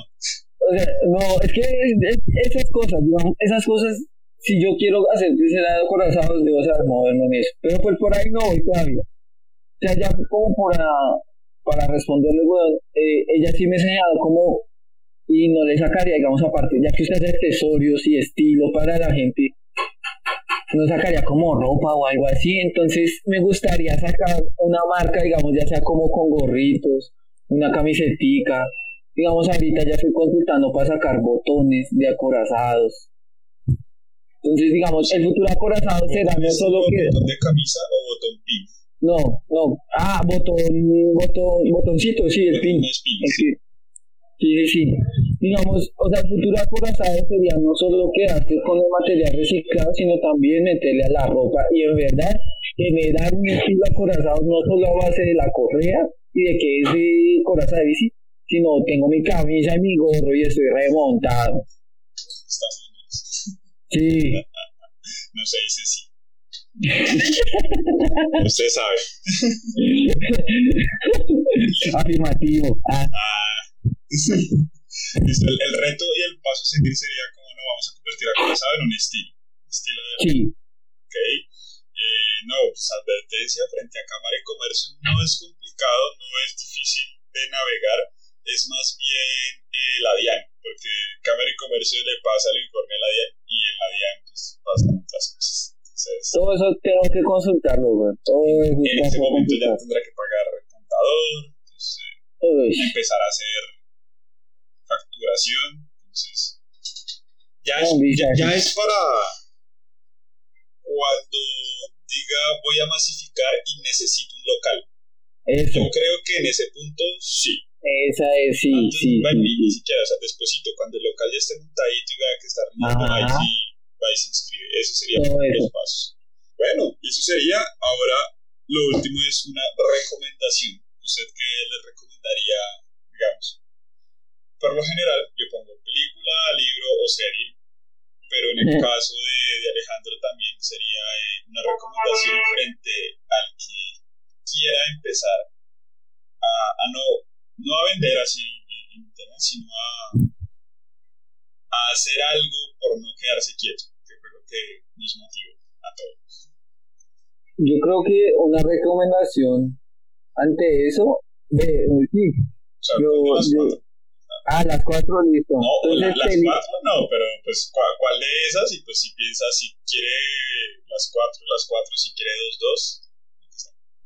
O sea, no, es que esas cosas, digamos, esas cosas, si yo quiero hacer lado corazados, debo saber moverme en eso. Pero pues por ahí no voy todavía. O sea, ya como para para responderle, bueno, eh, ella sí me ha enseñado cómo, y no le sacaría, digamos, aparte, ya que usted hace accesorios y estilo para la gente, no sacaría como ropa o algo así, entonces me gustaría sacar una marca, digamos, ya sea como con gorritos, una camisetica, digamos, ahorita ya estoy consultando para sacar botones de acorazados. Entonces, digamos, el futuro acorazado será no solo que... ¿Botón de camisa o botón pin? No, no. Ah, botón, botón, botoncito, sí, el pin. Sí. sí, sí, Digamos, o sea, el futuro acorazado sería no solo quedarse con el material reciclado, sino también meterle a la ropa y en verdad generar un estilo acorazado no solo a base de la correa y de que es de coraza de bici, sino tengo mi camisa y mi gorro y estoy remontado. Sí. no se dice sí. Usted sabe. Afirmativo. Ah. ah el, reto y el paso a seguir sería como nos vamos a convertir a Corazado en un estilo. estilo de sí. Ok. Eh, no, pues advertencia frente a Cámara de Comercio no es complicado, no es difícil de navegar, es más bien eh, la DIAN, porque Cámara de Comercio le pasa el informe a la DIAN y en la DIAN pues, pasan otras cosas todo eso tengo que consultarlo, güey. Todo en ese momento ya tendrá que pagar el contador, entonces, empezar a hacer facturación. Entonces, ya es, ya, es para cuando diga voy a masificar y necesito un local. Yo creo que en ese punto sí. Esa es, sí, sí. Ni siquiera, o sea, despuésito, cuando el local ya esté montadito y vea que está rindiendo, ahí sí y se inscribe. Eso sería el paso. Bueno, y eso sería. Ahora, lo último es una recomendación. ¿Usted qué le recomendaría, digamos? Por lo general, yo pongo película, libro o serie, pero en el caso de, de Alejandro también sería eh, una recomendación frente al que quiera empezar a, a no, no a vender así en internet, sino a, a hacer algo por no quedarse quieto que nos motive a todos. Yo creo que una recomendación ante eso, de, sí, yo, Ah, las cuatro, listo. No, las cuatro no, pero pues ¿cuál, de esas? Y pues si piensa si quiere las cuatro, las cuatro, si quiere dos, dos.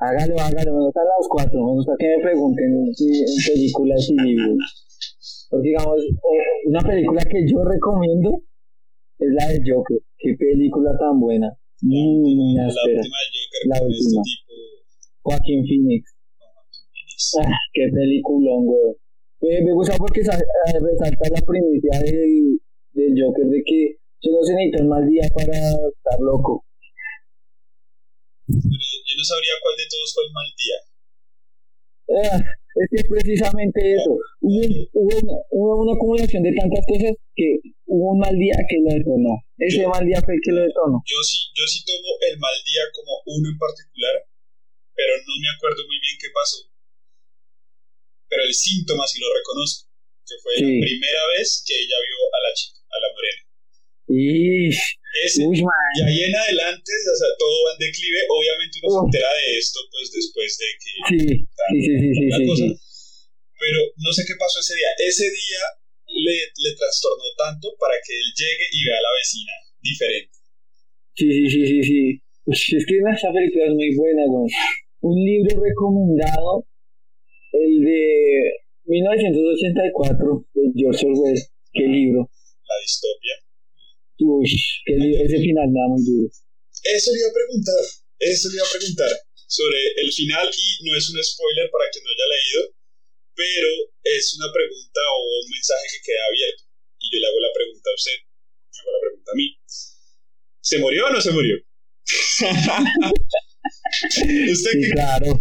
Hágalo, hágalo, me gustan las cuatro, me gusta que me pregunten en películas y libros. Porque digamos, eh, una película que yo recomiendo es la de Joker. Qué película tan buena. Muy, muy La última de Joker la última. Este tipo... Joaquín Phoenix. Ah, qué peliculón, weón. me gusta porque eh, resalta la primicia del, del Joker de que solo se necesita un mal día para estar loco. Pero sabría cuál de todos fue el mal día. Ah, es que precisamente eso. Hubo, hubo, una, acumulación de tantas cosas que hubo un mal día que lo detonó. Ese mal día fue el que lo detonó. Yo sí, yo sí tomo el mal día como uno en particular, pero no me acuerdo muy bien qué pasó. Pero el síntoma sí lo reconozco, que fue la primera vez que ella vio a la chica, a la morena. Ese, y ahí en adelante, o sea, todo va en declive. Obviamente uno se entera de esto, pues después de que. Sí, sí, sí, sí, cosa, Pero no sé qué pasó ese día. Ese día le, le trastornó tanto para que él llegue y vea a la vecina diferente. Sí, sí, sí, sí, sí. es que esa película es muy buena, güey. Un libro recomendado, el de 1984, de George Orwell. ¿Qué libro? La distopia. Uy, ese final me da muy duro. Eso le iba a preguntar, eso le iba a preguntar sobre el final y no es un spoiler para quien no haya leído, pero es una pregunta o un mensaje que queda abierto. Y yo le hago la pregunta a usted, me hago la pregunta a mí. ¿Se murió o no se murió? ¿Usted sí, claro.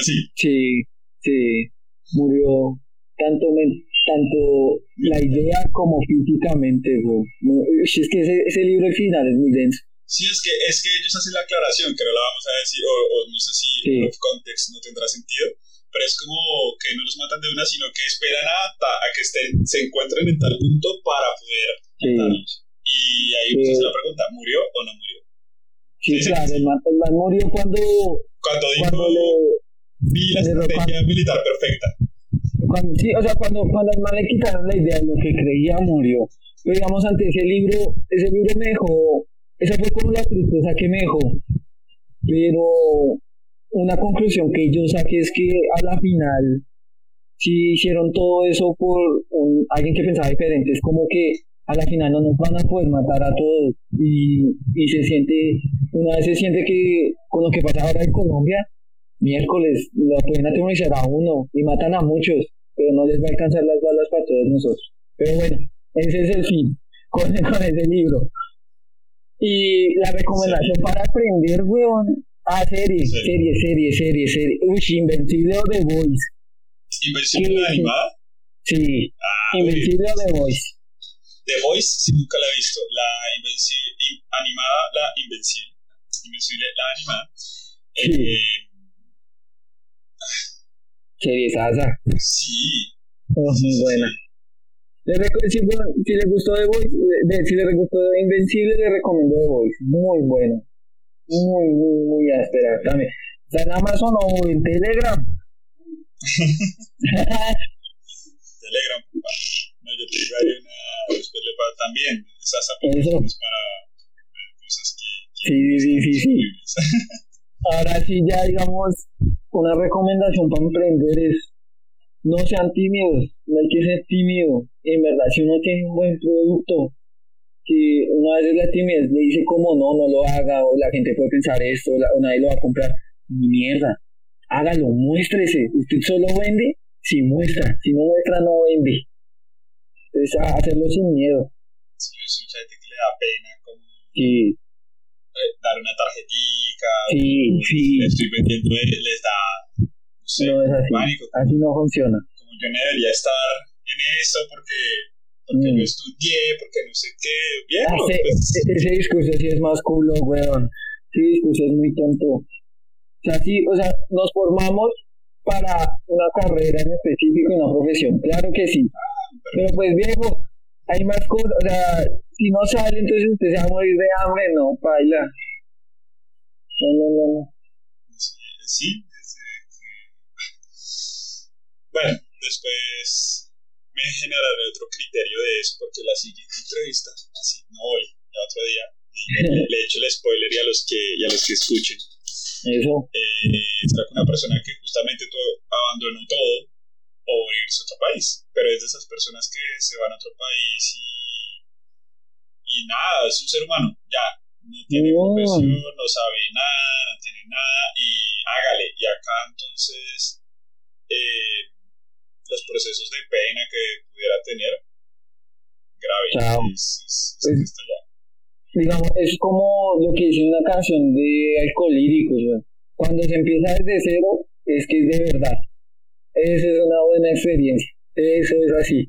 ¿Así? Sí, sí, murió tanto tanto la idea como físicamente, Si es que ese, ese libro al final es muy denso. Sí, es que, es que ellos hacen la aclaración, que no la vamos a decir, o, no sé si el contexto no tendrá sentido, pero es como que no los matan de una, sino que esperan a, a que estén, se encuentren en tal punto para poder matarlos. Y ahí pues la pregunta, ¿murió o no murió? Sí, claro, el man, murió cuando... Cuando dijo, cuando le, vi la estrategia militar perfecta sí, o sea, cuando, cuando le quitaron la idea de lo que creía, murió. Pero digamos, ante ese libro, ese libro me dejó, esa fue como la tristeza que me dejó. Pero una conclusión que yo saqué es que a la final, si hicieron todo eso por un, alguien que pensaba diferente, es como que a la final no nos van a poder matar a todos. Y, y se siente, una vez se siente que con lo que pasa ahora en Colombia, miércoles lo pueden atemorizar a uno y matan a muchos pero no les va a alcanzar las balas para todos nosotros. Pero bueno, ese es el fin con, con ese libro. Y la recomendación para aprender, weón. Ah, serie, serie, serie, serie, serie. Uy, Invencible o The Voice. ¿Invencible la animada? Sí. Ah, Invencible o The Voice. The Voice, sí, nunca la he visto. La invencible, animada, la Invencible. Invencible, la animada. Sí. Eh, Serie Sasa. Sí. Oh, muy buena. si, le gustó The Voice, si le gustó Invencible, le recomiendo The Voice. Muy bueno. Muy, muy, muy áspera. También. Está en Amazon o en Telegram. Telegram, No, yo te digo, hay una. Después le para también. Esas aplicaciones para cosas que. sí, sí, sí, sí. Ahora sí, ya digamos, una recomendación para emprender es no sean tímidos, no hay que ser tímido. En verdad, si uno tiene un buen producto, que una vez la timidez le dice como no, no lo haga, o la gente puede pensar esto, o, nadie lo va a comprar, ni mierda. Hágalo, muéstrese. Usted solo vende si muestra, si no muestra, no vende. Entonces, hacerlo sin miedo. Sí, mucha gente que le da pena como sí. Eh, dar una tarjetita. Sí, sí. Estoy vendiendo, les da no es así. Así no funciona. Como yo no debería estar en eso porque, porque no mm. estudié, porque no sé qué. Bien, ah, pues. ese, discurso sí es más culo, weón. Ese discurso es muy tonto. O sea, sí, o sea, nos formamos para una carrera en específico, una profesión. Claro que sí. Ah, pero, pues, viejo, hay más cosas. O sea, si no sale, entonces usted se va a morir de hambre. No, baila. No, no, no. no. Sí, bueno, después me generaré otro criterio de eso, porque la siguiente entrevista, así, no hoy, ya otro día, le, le echo el spoiler y a los que, y a los que escuchen. Eso. Eh, será con una persona que justamente todo, abandonó todo o irse a otro país, pero es de esas personas que se van a otro país y, y nada, es un ser humano, ya, no tiene profesión, no sabe nada, no tiene nada y hágale. Y acá entonces eh, los procesos de pena que pudiera tener, grave. Es, pues, digamos, es como lo que dice una canción de alcohólicos, cuando se empieza desde cero, es que es de verdad. Esa es una buena experiencia. Eso es así.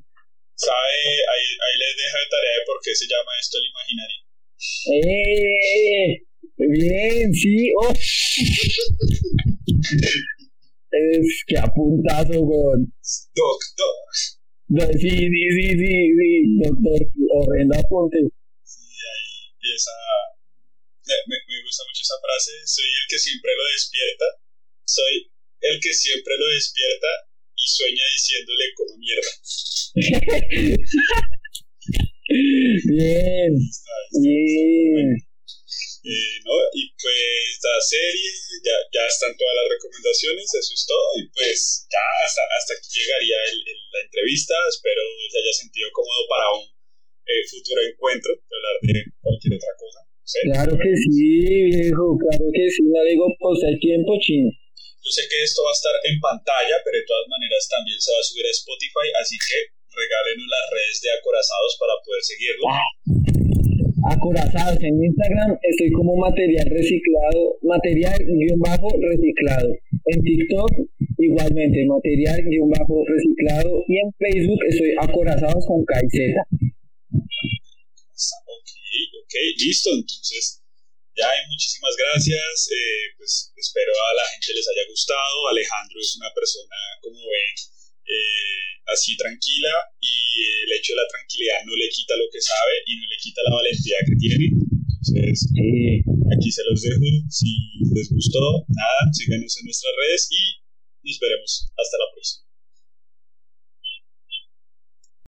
¿Sabe? Ahí, ahí les deja de tarea de por qué se llama esto el imaginario. ¡Eh! Bien, sí. Oh. es que apuntazo, weón. Doctor. Sí, sí, sí, sí, sí, doctor. Horrenda apunte. Sí, ahí empieza. Me, me gusta mucho esa frase. Soy el que siempre lo despierta. Soy el que siempre lo despierta y sueña diciéndole como mierda. bien, bien. Eh, ¿no? Y pues la serie, ya, ya están todas las recomendaciones, eso es todo. Y pues ya hasta, hasta aquí llegaría el, la entrevista. Espero se haya sentido cómodo para un eh, futuro encuentro de hablar de cualquier otra cosa. claro que sí, viejo, claro que sí. No digo, pues hay tiempo, chino. Yo sé que esto va a estar en pantalla, pero de todas maneras también se va a subir a Spotify, así que regálenos las redes de Acorazados para poder seguirlo. Acorazados en Instagram estoy como material reciclado, material guion bajo reciclado. En TikTok igualmente material guion bajo reciclado y en Facebook estoy Acorazados con KZ. Ok, ok, listo. Entonces ya, muchísimas gracias. Eh, pues espero a la gente les haya gustado. Alejandro es una persona, como ven, eh, así tranquila y el hecho de la tranquilidad no le quita lo que sabe y no le quita la valentía que tiene. Entonces, aquí se los dejo. Si les gustó, nada, síganos en nuestras redes y nos veremos. Hasta la próxima.